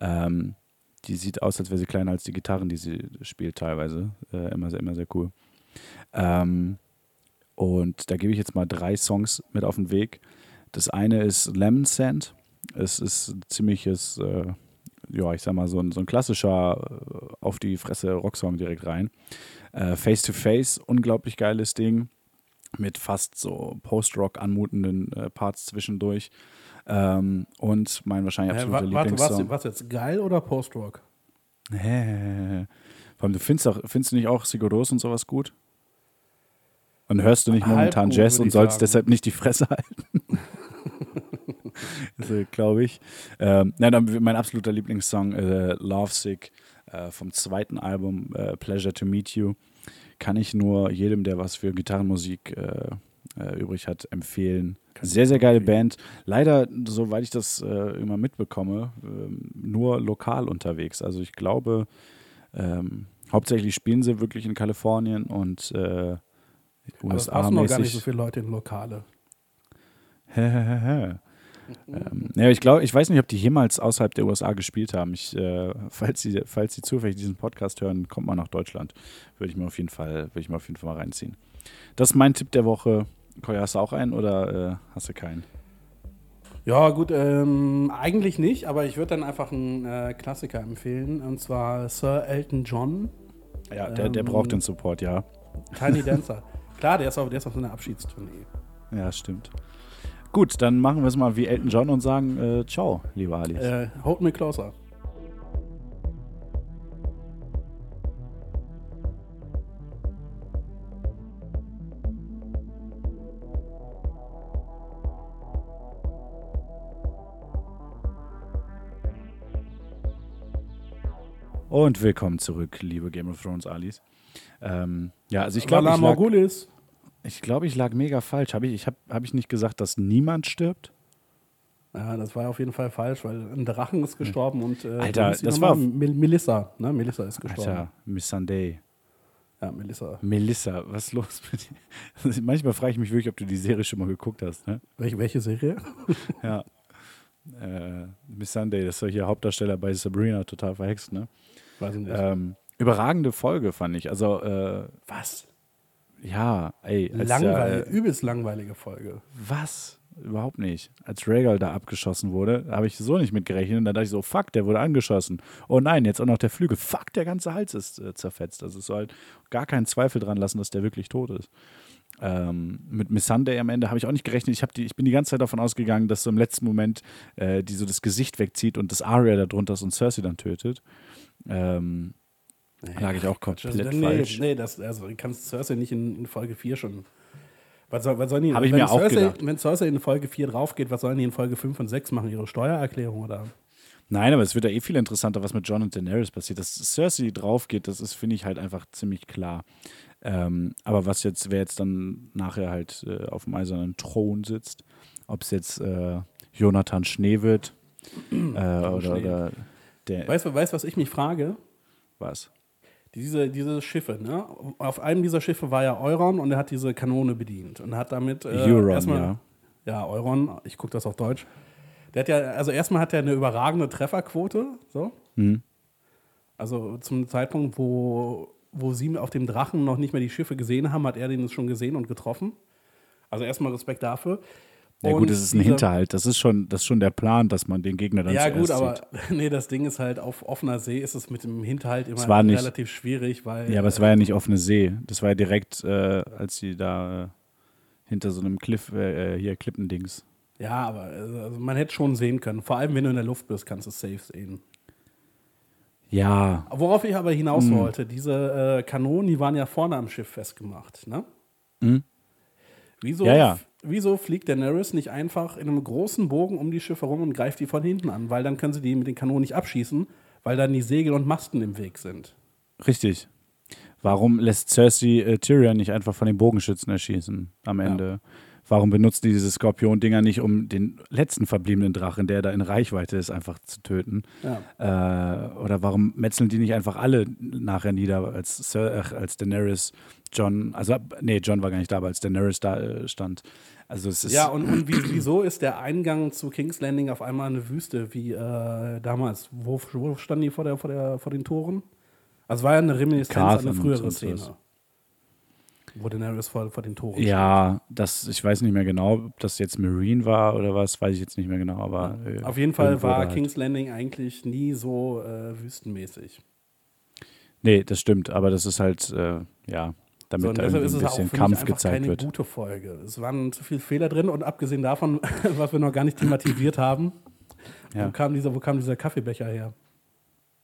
Ähm, die sieht aus, als wäre sie kleiner als die Gitarren, die sie spielt teilweise. Äh, immer, sehr, immer sehr cool. Ähm, und da gebe ich jetzt mal drei Songs mit auf den Weg. Das eine ist Lemon Sand. Es ist ein ziemliches, äh, ja, ich sag mal, so ein, so ein klassischer äh, auf die Fresse Rocksong direkt rein. Äh, Face to Face, unglaublich geiles Ding. Mit fast so Post-Rock anmutenden äh, Parts zwischendurch. Ähm, und mein wahrscheinlich Äh, absoluter wa- warte, Lieblingssong. was, was jetzt geil oder Post-Rock? Hä? Vor allem, du findest, auch, findest du nicht auch Sigoros und sowas gut? Und hörst du nicht Halb momentan gut, Jazz und sollst sagen. deshalb nicht die Fresse halten? so, Glaube ich. Ähm, dann mein absoluter Lieblingssong, äh, Love Sick, äh, vom zweiten Album äh, Pleasure to Meet You. Kann ich nur jedem, der was für Gitarrenmusik äh, äh, übrig hat, empfehlen. Sehr, sehr geile Band. Leider, soweit ich das äh, immer mitbekomme, ähm, nur lokal unterwegs. Also ich glaube, ähm, hauptsächlich spielen sie wirklich in Kalifornien und äh, Aber es noch gar nicht so viele Leute in Lokale. ähm, ja, ich glaube, ich weiß nicht, ob die jemals außerhalb der USA gespielt haben. Ich, äh, falls sie, falls sie zufällig diesen Podcast hören, kommt mal nach Deutschland. Würde ich mir auf jeden Fall, würde ich mir auf jeden Fall mal reinziehen. Das ist mein Tipp der Woche. Koya, hast du auch einen oder äh, hast du keinen? Ja, gut, ähm, eigentlich nicht, aber ich würde dann einfach einen äh, Klassiker empfehlen, und zwar Sir Elton John, Ja, der, der Ähm, braucht den Support, ja. Tiny Dancer. Klar, der ist auf, der ist auf so einer Abschiedstournee. Ja, stimmt. Gut, dann machen wir es mal wie Elton John und sagen äh, Ciao, lieber Ali. Äh, hold me closer. Und willkommen zurück, liebe Game of Thrones Alis. Ähm, ja, also ich glaube, ich, lag- ich, glaub, ich lag mega falsch. Habe ich, ich, hab, hab ich nicht gesagt, dass niemand stirbt? Ja, das war auf jeden Fall falsch, weil ein Drachen ist gestorben und äh, Alter, das war- Mel Melissa, ne? Melissa ist gestorben. Alter, Miss Sunday. Ja, Melissa. Melissa, was ist los mit dir? Manchmal frage ich mich wirklich, ob du die Serie schon mal geguckt hast. Ne? Welche, welche Serie? Ja. Äh, Miss Sunday, das ist doch hier Hauptdarsteller bei Sabrina, total verhext, ne? Ähm, überragende Folge, fand ich. Also, äh, Was? ja, ey. Langweilig, der, äh, übelst langweilige Folge. was? Überhaupt nicht. Als Rhaegal da abgeschossen wurde, habe ich so nicht mitgerechnet. Und dann dachte ich so, fuck, der wurde angeschossen. Oh nein, jetzt auch noch der Flügel. Fuck, der ganze Hals ist äh, zerfetzt. Also es soll halt gar keinen Zweifel dran lassen, dass der wirklich tot ist. Ähm, mit Miss Sunday am Ende habe ich auch nicht gerechnet. Ich, die, ich bin die ganze Zeit davon ausgegangen, dass so im letzten Moment äh, die so das Gesicht wegzieht und das Arya da drunter ist und Cersei dann tötet. Ähm, lag ich auch komplett Also, nee, falsch. nee, das, also kannst Cersei nicht in, in Folge 4 schon. Was soll, was sollen die, Hab ich mir auch Cersei, gedacht. Wenn Cersei in Folge 4 drauf geht, was sollen die in Folge 5 und 6 machen? Ihre Steuererklärung oder? Nein, aber es wird ja eh viel interessanter, was mit John und Daenerys passiert. Dass Cersei drauf geht, das ist, finde ich, halt einfach ziemlich klar. Ähm, aber was jetzt, wer jetzt dann nachher halt äh, auf dem eisernen Thron sitzt, ob es jetzt äh, Jonathan Schnee wird äh, oder, Schnee. oder der. Weißt du, weißt, was ich mich frage? was? Diese, diese Schiffe, ne? Auf einem dieser Schiffe war ja Euron und er hat diese Kanone bedient und hat damit äh, Euron, erstmal, ja. ja, Euron, ich gucke das auf Deutsch. Der hat ja, also erstmal hat er eine überragende Trefferquote, so. Hm. Also zum Zeitpunkt, wo, wo sie auf dem Drachen noch nicht mehr die Schiffe gesehen haben, hat er den schon gesehen und getroffen. Also erstmal Respekt dafür. Ja Und gut, das ist ein Hinterhalt. Das ist schon, das ist schon der Plan, dass man den Gegner dann Ja, gut, aber sieht. nee, das Ding ist halt, auf offener See ist es mit dem Hinterhalt immer Es nicht- relativ schwierig, weil. Ja, aber es war ja nicht offene See. Das war ja direkt, äh, als sie da äh, hinter so einem Cliff, äh, äh, hier Klippendings. Ja, aber äh, also man hätte schon sehen können. Vor allem, wenn du in der Luft bist, kannst du es safe sehen. Ja, Worauf ich aber hinaus Hm. wollte, diese äh, Kanonen, die waren ja vorne am Schiff festgemacht, ne? Mhm. Wieso, Ja, ja. Wieso fliegt der Daenerys nicht einfach in einem großen Bogen um die Schiffe rum und greift die von hinten an? Weil dann können sie die mit den Kanonen nicht abschießen, weil dann die Segel und Masten im Weg sind. richtig. Warum lässt Cersei äh, Tyrion nicht einfach von den Bogenschützen erschießen am Ende? Warum benutzt die diese Skorpion-Dinger nicht, um den letzten verbliebenen Drachen, der da in Reichweite ist, einfach zu töten? Ja. Äh, oder warum metzeln die nicht einfach alle nachher nieder, als, Sir, ach, als Daenerys John, also nee, John war gar nicht da, aber als Daenerys da äh, stand. Also es ist Ja, und, und wie, wieso ist der Eingang zu King's Landing auf einmal eine Wüste, wie äh, damals? Wo, wo standen die vor, der, vor, der, vor den Toren? Also war ja eine Reminiszenz an eine frühere Szene. sowas. Wo Daenerys vor, vor den Toren ja, das, ich weiß nicht mehr genau, ob das jetzt Marine war oder was, weiß ich jetzt nicht mehr genau, aber äh, Auf jeden Fall war halt. King's Landing eigentlich nie so äh, wüstenmäßig. Nee, das stimmt, aber das ist halt, äh, ja, damit So, da deshalb irgendwie ist ein bisschen Kampf gezeigt keine wird. gute Folge. Es waren zu viele Fehler drin und abgesehen davon, was wir noch gar nicht thematisiert haben, Ja. wo, kam dieser, wo kam dieser Kaffeebecher her?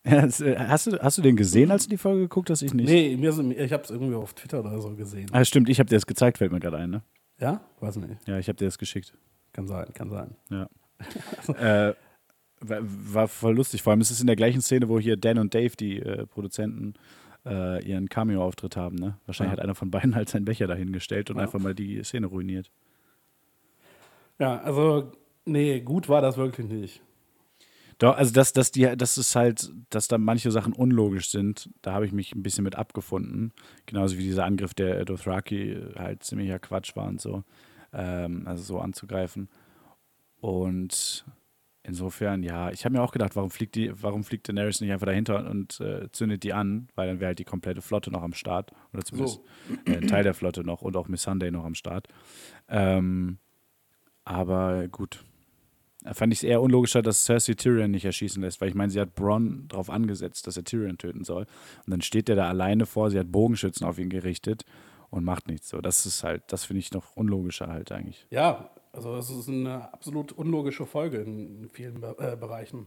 Ja, das, äh, hast, du, hast du den gesehen, als du die Folge geguckt hast? Ich nicht. Nee, mir, ich habe es irgendwie auf Twitter oder so gesehen. Ah, stimmt, ich habe dir das gezeigt, fällt mir gerade ein, ne? Ja? Weiß nicht. Ja, ich habe dir das geschickt. Kann sein, kann sein. Ja. äh, war, war voll lustig. Vor allem ist es in der gleichen Szene, wo hier Dan und Dave, die äh, Produzenten, äh, ihren Cameo-Auftritt haben. Ne? Wahrscheinlich Ja. hat einer von beiden halt seinen Becher dahingestellt und Ja. einfach mal die Szene ruiniert. Ja, also, nee, gut war das wirklich nicht. Doch, also dass, dass die, das ist halt, dass da manche Sachen unlogisch sind, da habe ich mich ein bisschen mit abgefunden. Genauso wie dieser Angriff der Dothraki halt ziemlicher Quatsch war und so. Ähm, also so anzugreifen. Und insofern, ja, ich habe mir auch gedacht, warum fliegt die, warum fliegt Daenerys nicht einfach dahinter und äh, zündet die an, weil dann wäre halt die komplette Flotte noch am Start. Oder zumindest äh, ein Teil der Flotte noch und auch Miss Sunday noch am Start. Ähm, aber gut. Da fand ich es eher unlogischer, dass Cersei Tyrion nicht erschießen lässt, weil ich meine, sie hat Bronn darauf angesetzt, dass er Tyrion töten soll. Und dann steht der da alleine vor, sie hat Bogenschützen auf ihn gerichtet und macht nichts. So, das ist halt, das finde ich noch unlogischer halt eigentlich. Ja, also es ist eine absolut unlogische Folge in vielen Be äh, Bereichen.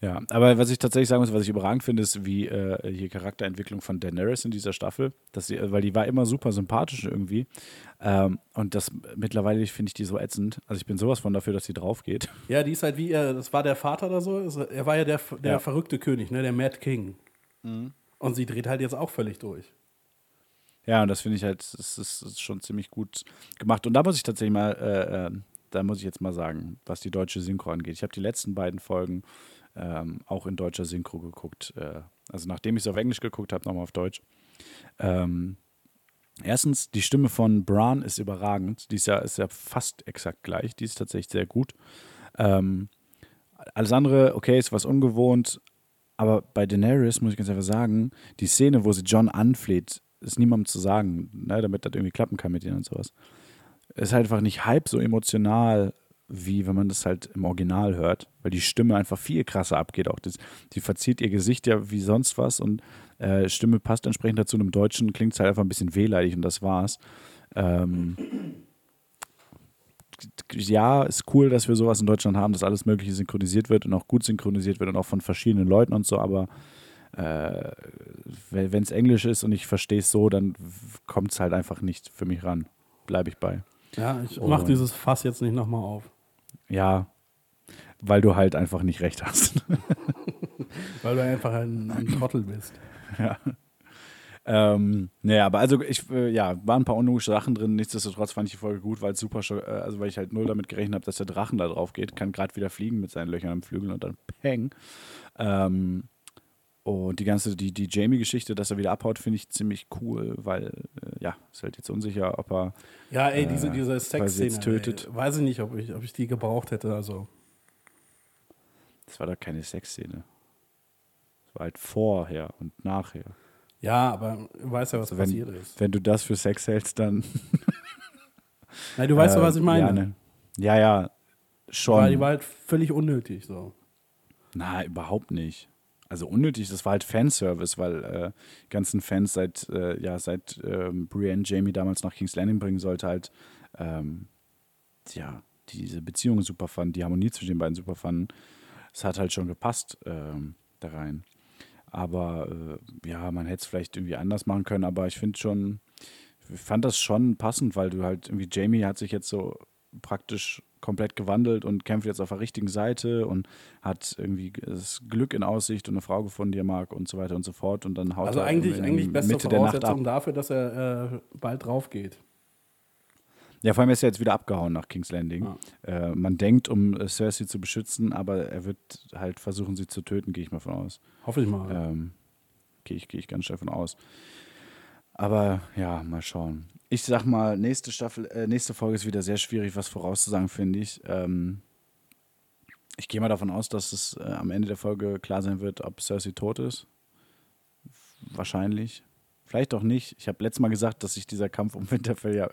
Ja, aber was ich tatsächlich sagen muss, was ich überragend finde, ist wie äh, hier Charakterentwicklung von Daenerys in dieser Staffel, dass sie, weil die war immer super sympathisch irgendwie ähm, und das mittlerweile finde ich die so ätzend. Also ich bin sowas von dafür, dass sie drauf geht. Ja, die ist halt wie, er, das war der Vater oder so. Er war ja der, der Ja. verrückte König, ne, der Mad King. Und sie dreht halt jetzt auch völlig durch. Ja, und das finde ich halt, das ist, ist schon ziemlich gut gemacht. Und da muss ich tatsächlich mal, äh, äh, da muss ich jetzt mal sagen, was die deutsche Synchro angeht. Ich habe die letzten beiden Folgen ähm, auch in deutscher Synchro geguckt. Äh, also nachdem ich es auf Englisch geguckt habe, nochmal auf Deutsch. Ähm, erstens, die Stimme von Bran ist überragend. Die ist ja, ist ja fast exakt gleich. Die ist tatsächlich sehr gut. Ähm, alles andere, okay, ist was ungewohnt. Aber bei Daenerys muss ich ganz einfach sagen, die Szene, wo sie John anfleht, ist niemandem zu sagen, ne, damit das irgendwie klappen kann mit ihnen und sowas. Ist halt einfach nicht halb so emotional, wie wenn man das halt im Original hört, weil die Stimme einfach viel krasser abgeht. Auch das, die verzieht ihr Gesicht ja wie sonst was und äh, Stimme passt entsprechend dazu. Und im Deutschen klingt es halt einfach ein bisschen wehleidig und das war's. Ähm, ja, ist cool, dass wir sowas in Deutschland haben, dass alles Mögliche synchronisiert wird und auch gut synchronisiert wird und auch von verschiedenen Leuten und so, aber äh, wenn es Englisch ist und ich verstehe es so, dann kommt es halt einfach nicht für mich ran. Bleibe ich bei. Ja, ich Oh. mach dieses Fass jetzt nicht nochmal auf. Ja, weil du halt einfach nicht recht hast. Weil du einfach ein, ein Trottel bist. ja. Ähm, naja, aber also ich, äh, ja, waren ein paar unlogische Sachen drin. Nichtsdestotrotz fand ich die Folge gut, weil es super, äh, also weil ich halt null damit gerechnet habe, dass der Drachen da drauf geht. Kann gerade wieder fliegen mit seinen Löchern am Flügel und dann peng. Ähm, und die ganze, die, die Jamie-Geschichte, dass er wieder abhaut, finde ich ziemlich cool, weil, äh, ja, ist halt jetzt unsicher, ob er. Ja, ey, diese, Äh, diese Sexszene, tötet. Ey, weiß ich nicht, ob ich, ob ich die gebraucht hätte. Also, Das war doch keine Sexszene. Das war halt vorher und nachher. ja, aber du weißt ja, was Also wenn, passiert ist. wenn du das für Sex hältst, dann. Nein, du weißt doch, Äh, was ich meine. Ja, ne. ja, ja, schon. Weil die war halt völlig unnötig. So. Na, überhaupt nicht. Also unnötig, das war halt Fanservice, weil äh, ganzen Fans seit, äh, ja, seit ähm, Brienne Jamie damals nach King's Landing bringen sollte, halt, ähm, ja, diese Beziehung super fanden, die Harmonie zwischen den beiden super fanden. Es hat halt schon gepasst ähm, da rein. Aber äh, ja, man hätte es vielleicht irgendwie anders machen können, aber ich finde schon, ich fand das schon passend, weil du halt irgendwie, Jamie hat sich jetzt so praktisch komplett gewandelt und kämpft jetzt auf der richtigen Seite und hat irgendwie das Glück in Aussicht und eine Frau gefunden, die er mag und so weiter und so fort. Und dann haut Also er eigentlich, eigentlich beste Mitte der Nacht ab. Voraussetzung dafür, dass er äh, bald drauf geht. Ja, vor allem ist er jetzt wieder abgehauen nach King's Landing. Ja. Äh, man denkt, um äh, Cersei zu beschützen, aber er wird halt versuchen, sie zu töten, gehe ich mal von aus. Hoffe ich mal. Ähm, gehe ich, gehe ich ganz stark von aus. Aber ja, mal schauen. Ich sag mal, nächste Staffel, äh, nächste Folge ist wieder sehr schwierig, was vorauszusagen, finde ich. Ähm, ich gehe mal davon aus, dass es äh, am Ende der Folge klar sein wird, ob Cersei tot ist. Wahrscheinlich. Vielleicht auch nicht. Ich habe letztes Mal gesagt, dass sich dieser Kampf um Winterfell ja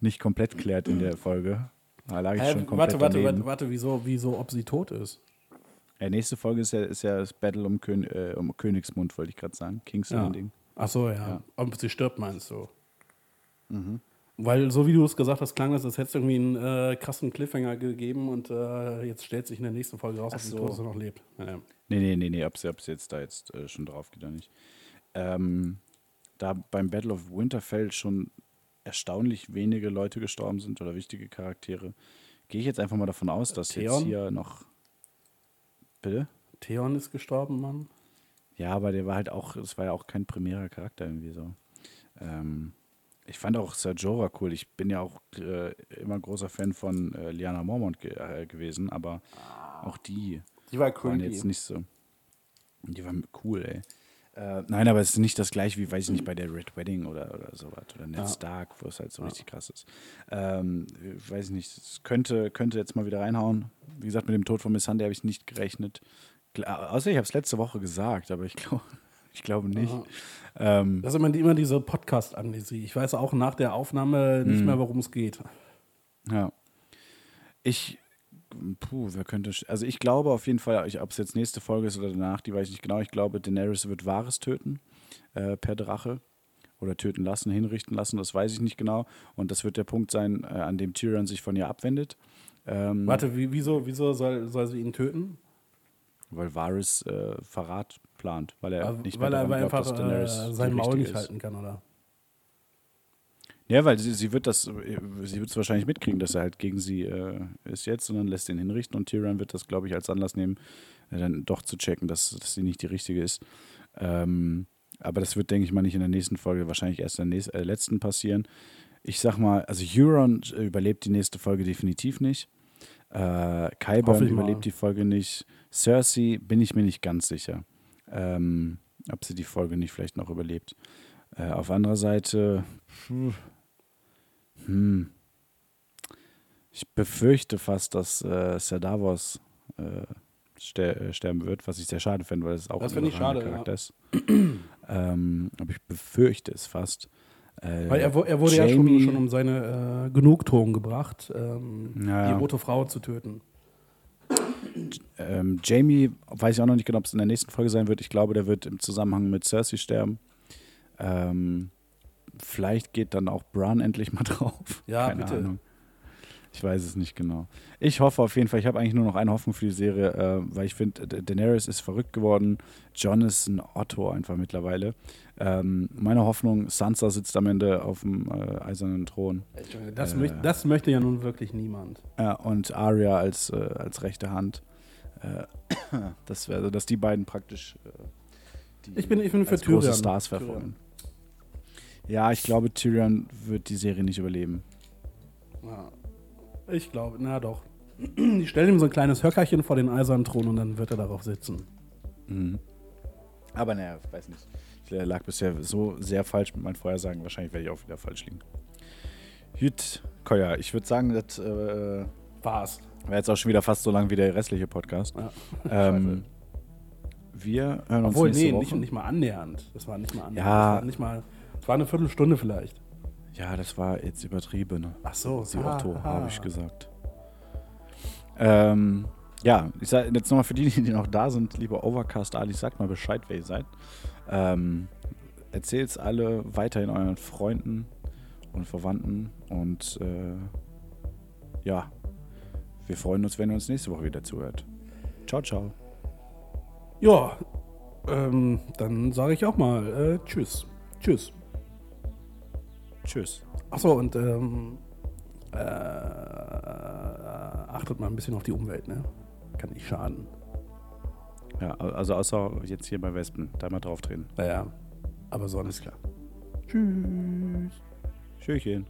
nicht komplett klärt in der Folge. Da lag ich Hä, schon komplett warte, warte, daneben. warte, warte, wieso, wieso, ob sie tot ist? Ja, nächste Folge ist ja, ist ja das Battle um, Kön äh, um Königsmund, wollte ich gerade sagen. King's Ja. Landing. Ach so, ja. Ja. Ob sie stirbt, meinst du? Weil, so wie du es gesagt hast, klang das, als hätte es irgendwie einen äh, krassen Cliffhanger gegeben und äh, jetzt stellt sich in der nächsten Folge raus, ob so. oder noch lebt. Ja, ja. Nee, nee, nee, nee, ob sie, sie jetzt da jetzt äh, schon drauf geht oder nicht. Ähm, da beim Battle of Winterfell schon erstaunlich wenige Leute gestorben sind oder wichtige Charaktere, gehe ich jetzt einfach mal davon aus, dass jetzt Theon? hier noch. Bitte? Theon ist gestorben, Mann. Ja, aber der war halt auch, es war ja auch kein primärer Charakter irgendwie so. Ähm, ich fand auch Ser Jorah cool. Ich bin ja auch äh, immer großer Fan von äh, Liana Mormont ge äh, gewesen, aber auch die Die war waren jetzt nicht so. Die waren cool, ey. Äh, nein, aber es ist nicht das gleiche wie, weiß ich nicht, bei der Red Wedding oder, oder sowas. Oder Ned Ja. Stark, wo es halt so richtig krass ist. Ähm, weiß ich nicht, es könnte, könnte jetzt mal wieder reinhauen. Wie gesagt, mit dem Tod von Miss Sunday habe ich nicht gerechnet. Klar, außer ich habe es letzte Woche gesagt, aber ich glaube ich glaube nicht. Ähm, Das ist immer, immer diese Podcast-Amnesie. Ich weiß auch nach der Aufnahme nicht Mhm. mehr, worum es geht. Ja. Ich, puh, wer könnte, also ich glaube auf jeden Fall, ob es jetzt nächste Folge ist oder danach, die weiß ich nicht genau. Ich glaube, Daenerys wird Wahres töten äh, per Drache oder töten lassen, hinrichten lassen, das weiß ich nicht genau. Und das wird der Punkt sein, äh, an dem Tyrion sich von ihr abwendet. Ähm, Warte, wie, wieso, wieso soll, soll sie ihn töten? Weil Varys äh, Verrat plant, weil er Ah, nicht weil mehr er glaubt, einfach dass äh, sein Maul nicht ist. halten kann, oder? Ja, weil sie, sie wird das, sie wird es wahrscheinlich mitkriegen, dass er halt gegen sie äh, ist jetzt und dann lässt ihn hinrichten und Tyrion wird das, glaube ich, als Anlass nehmen, äh, dann doch zu checken, dass, dass sie nicht die richtige ist. Ähm, aber das wird, denke ich mal, nicht in der nächsten Folge, wahrscheinlich erst in der nächsten, äh, letzten passieren. Ich sag mal, also Euron äh, überlebt die nächste Folge definitiv nicht. Äh, Kyburn überlebt die Folge nicht. Cersei bin ich mir nicht ganz sicher, ähm, ob sie die Folge nicht vielleicht noch überlebt. Äh, auf anderer Seite, hm, ich befürchte fast, dass äh, Ser Davos äh, ster äh, sterben wird, was ich sehr schade finde, weil es auch Das ein schade, Charakter ist. ähm, aber ich befürchte es fast. Äh, Weil er, er wurde ja schon, Jamie- schon um seine äh, Genugtuung gebracht, ähm, Ja. die rote Frau zu töten. Ähm, Jamie, weiß ich auch noch nicht genau, ob es in der nächsten Folge sein wird. Ich glaube, der wird im Zusammenhang mit Cersei sterben. Ähm, vielleicht geht dann auch Bran endlich mal drauf. Ja, Keine bitte. Ahnung. Ich weiß es nicht genau. Ich hoffe auf jeden Fall, ich habe eigentlich nur noch eine Hoffnung für die Serie, äh, weil ich finde, Da- Daenerys ist verrückt geworden. John ist ein Otto einfach mittlerweile. Ähm, meine Hoffnung, Sansa sitzt am Ende auf dem äh, eisernen Thron. Das, Äh. möcht, das möchte ja nun wirklich niemand. Ja, und Arya als, äh, als rechte Hand. Äh, das wäre so, dass die beiden praktisch äh, die Ich bin, ich bin für als große Tyrion. Stars verfolgen. Ja, ich glaube, Tyrion wird die Serie nicht überleben. Ja. Ich glaube, na doch. Die stellen ihm so ein kleines Höckerchen vor den eisernen Thron und dann wird er darauf sitzen. Mhm. Aber naja, ich weiß nicht. Ich lag bisher so sehr falsch mit meinen Vorhersagen. Wahrscheinlich werde ich auch wieder falsch liegen. Gut, Koya, ich würde sagen, das äh, War's. War jetzt auch schon wieder fast so lang wie der restliche Podcast. Ja. Ähm, wir hören uns Obwohl, nächste nee, Woche. nicht, nicht mal annähernd. Das war nicht mal annähernd. Ja. Das war nicht mal. Es war eine Viertelstunde vielleicht. Ja, das war jetzt übertrieben. Ach so, Sie ah, Otto, ah. habe ich gesagt. Ähm, ja, ich sage jetzt nochmal für die, die noch da sind, lieber Overcast Ali, sagt mal Bescheid, wer ihr seid. Ähm, Erzählt es alle weiterhin euren Freunden und Verwandten und äh, ja, wir freuen uns, wenn ihr uns nächste Woche wieder zuhört. Ciao, ciao. Ja, ähm, dann sage ich auch mal äh, Tschüss. Tschüss. Tschüss. Achso, und ähm, äh, achtet mal ein bisschen auf die Umwelt, ne? Kann nicht schaden. Ja, also außer jetzt hier bei Wespen, da mal drauf drehen. Naja, aber sonst. klar. Tschüss. Schöchen.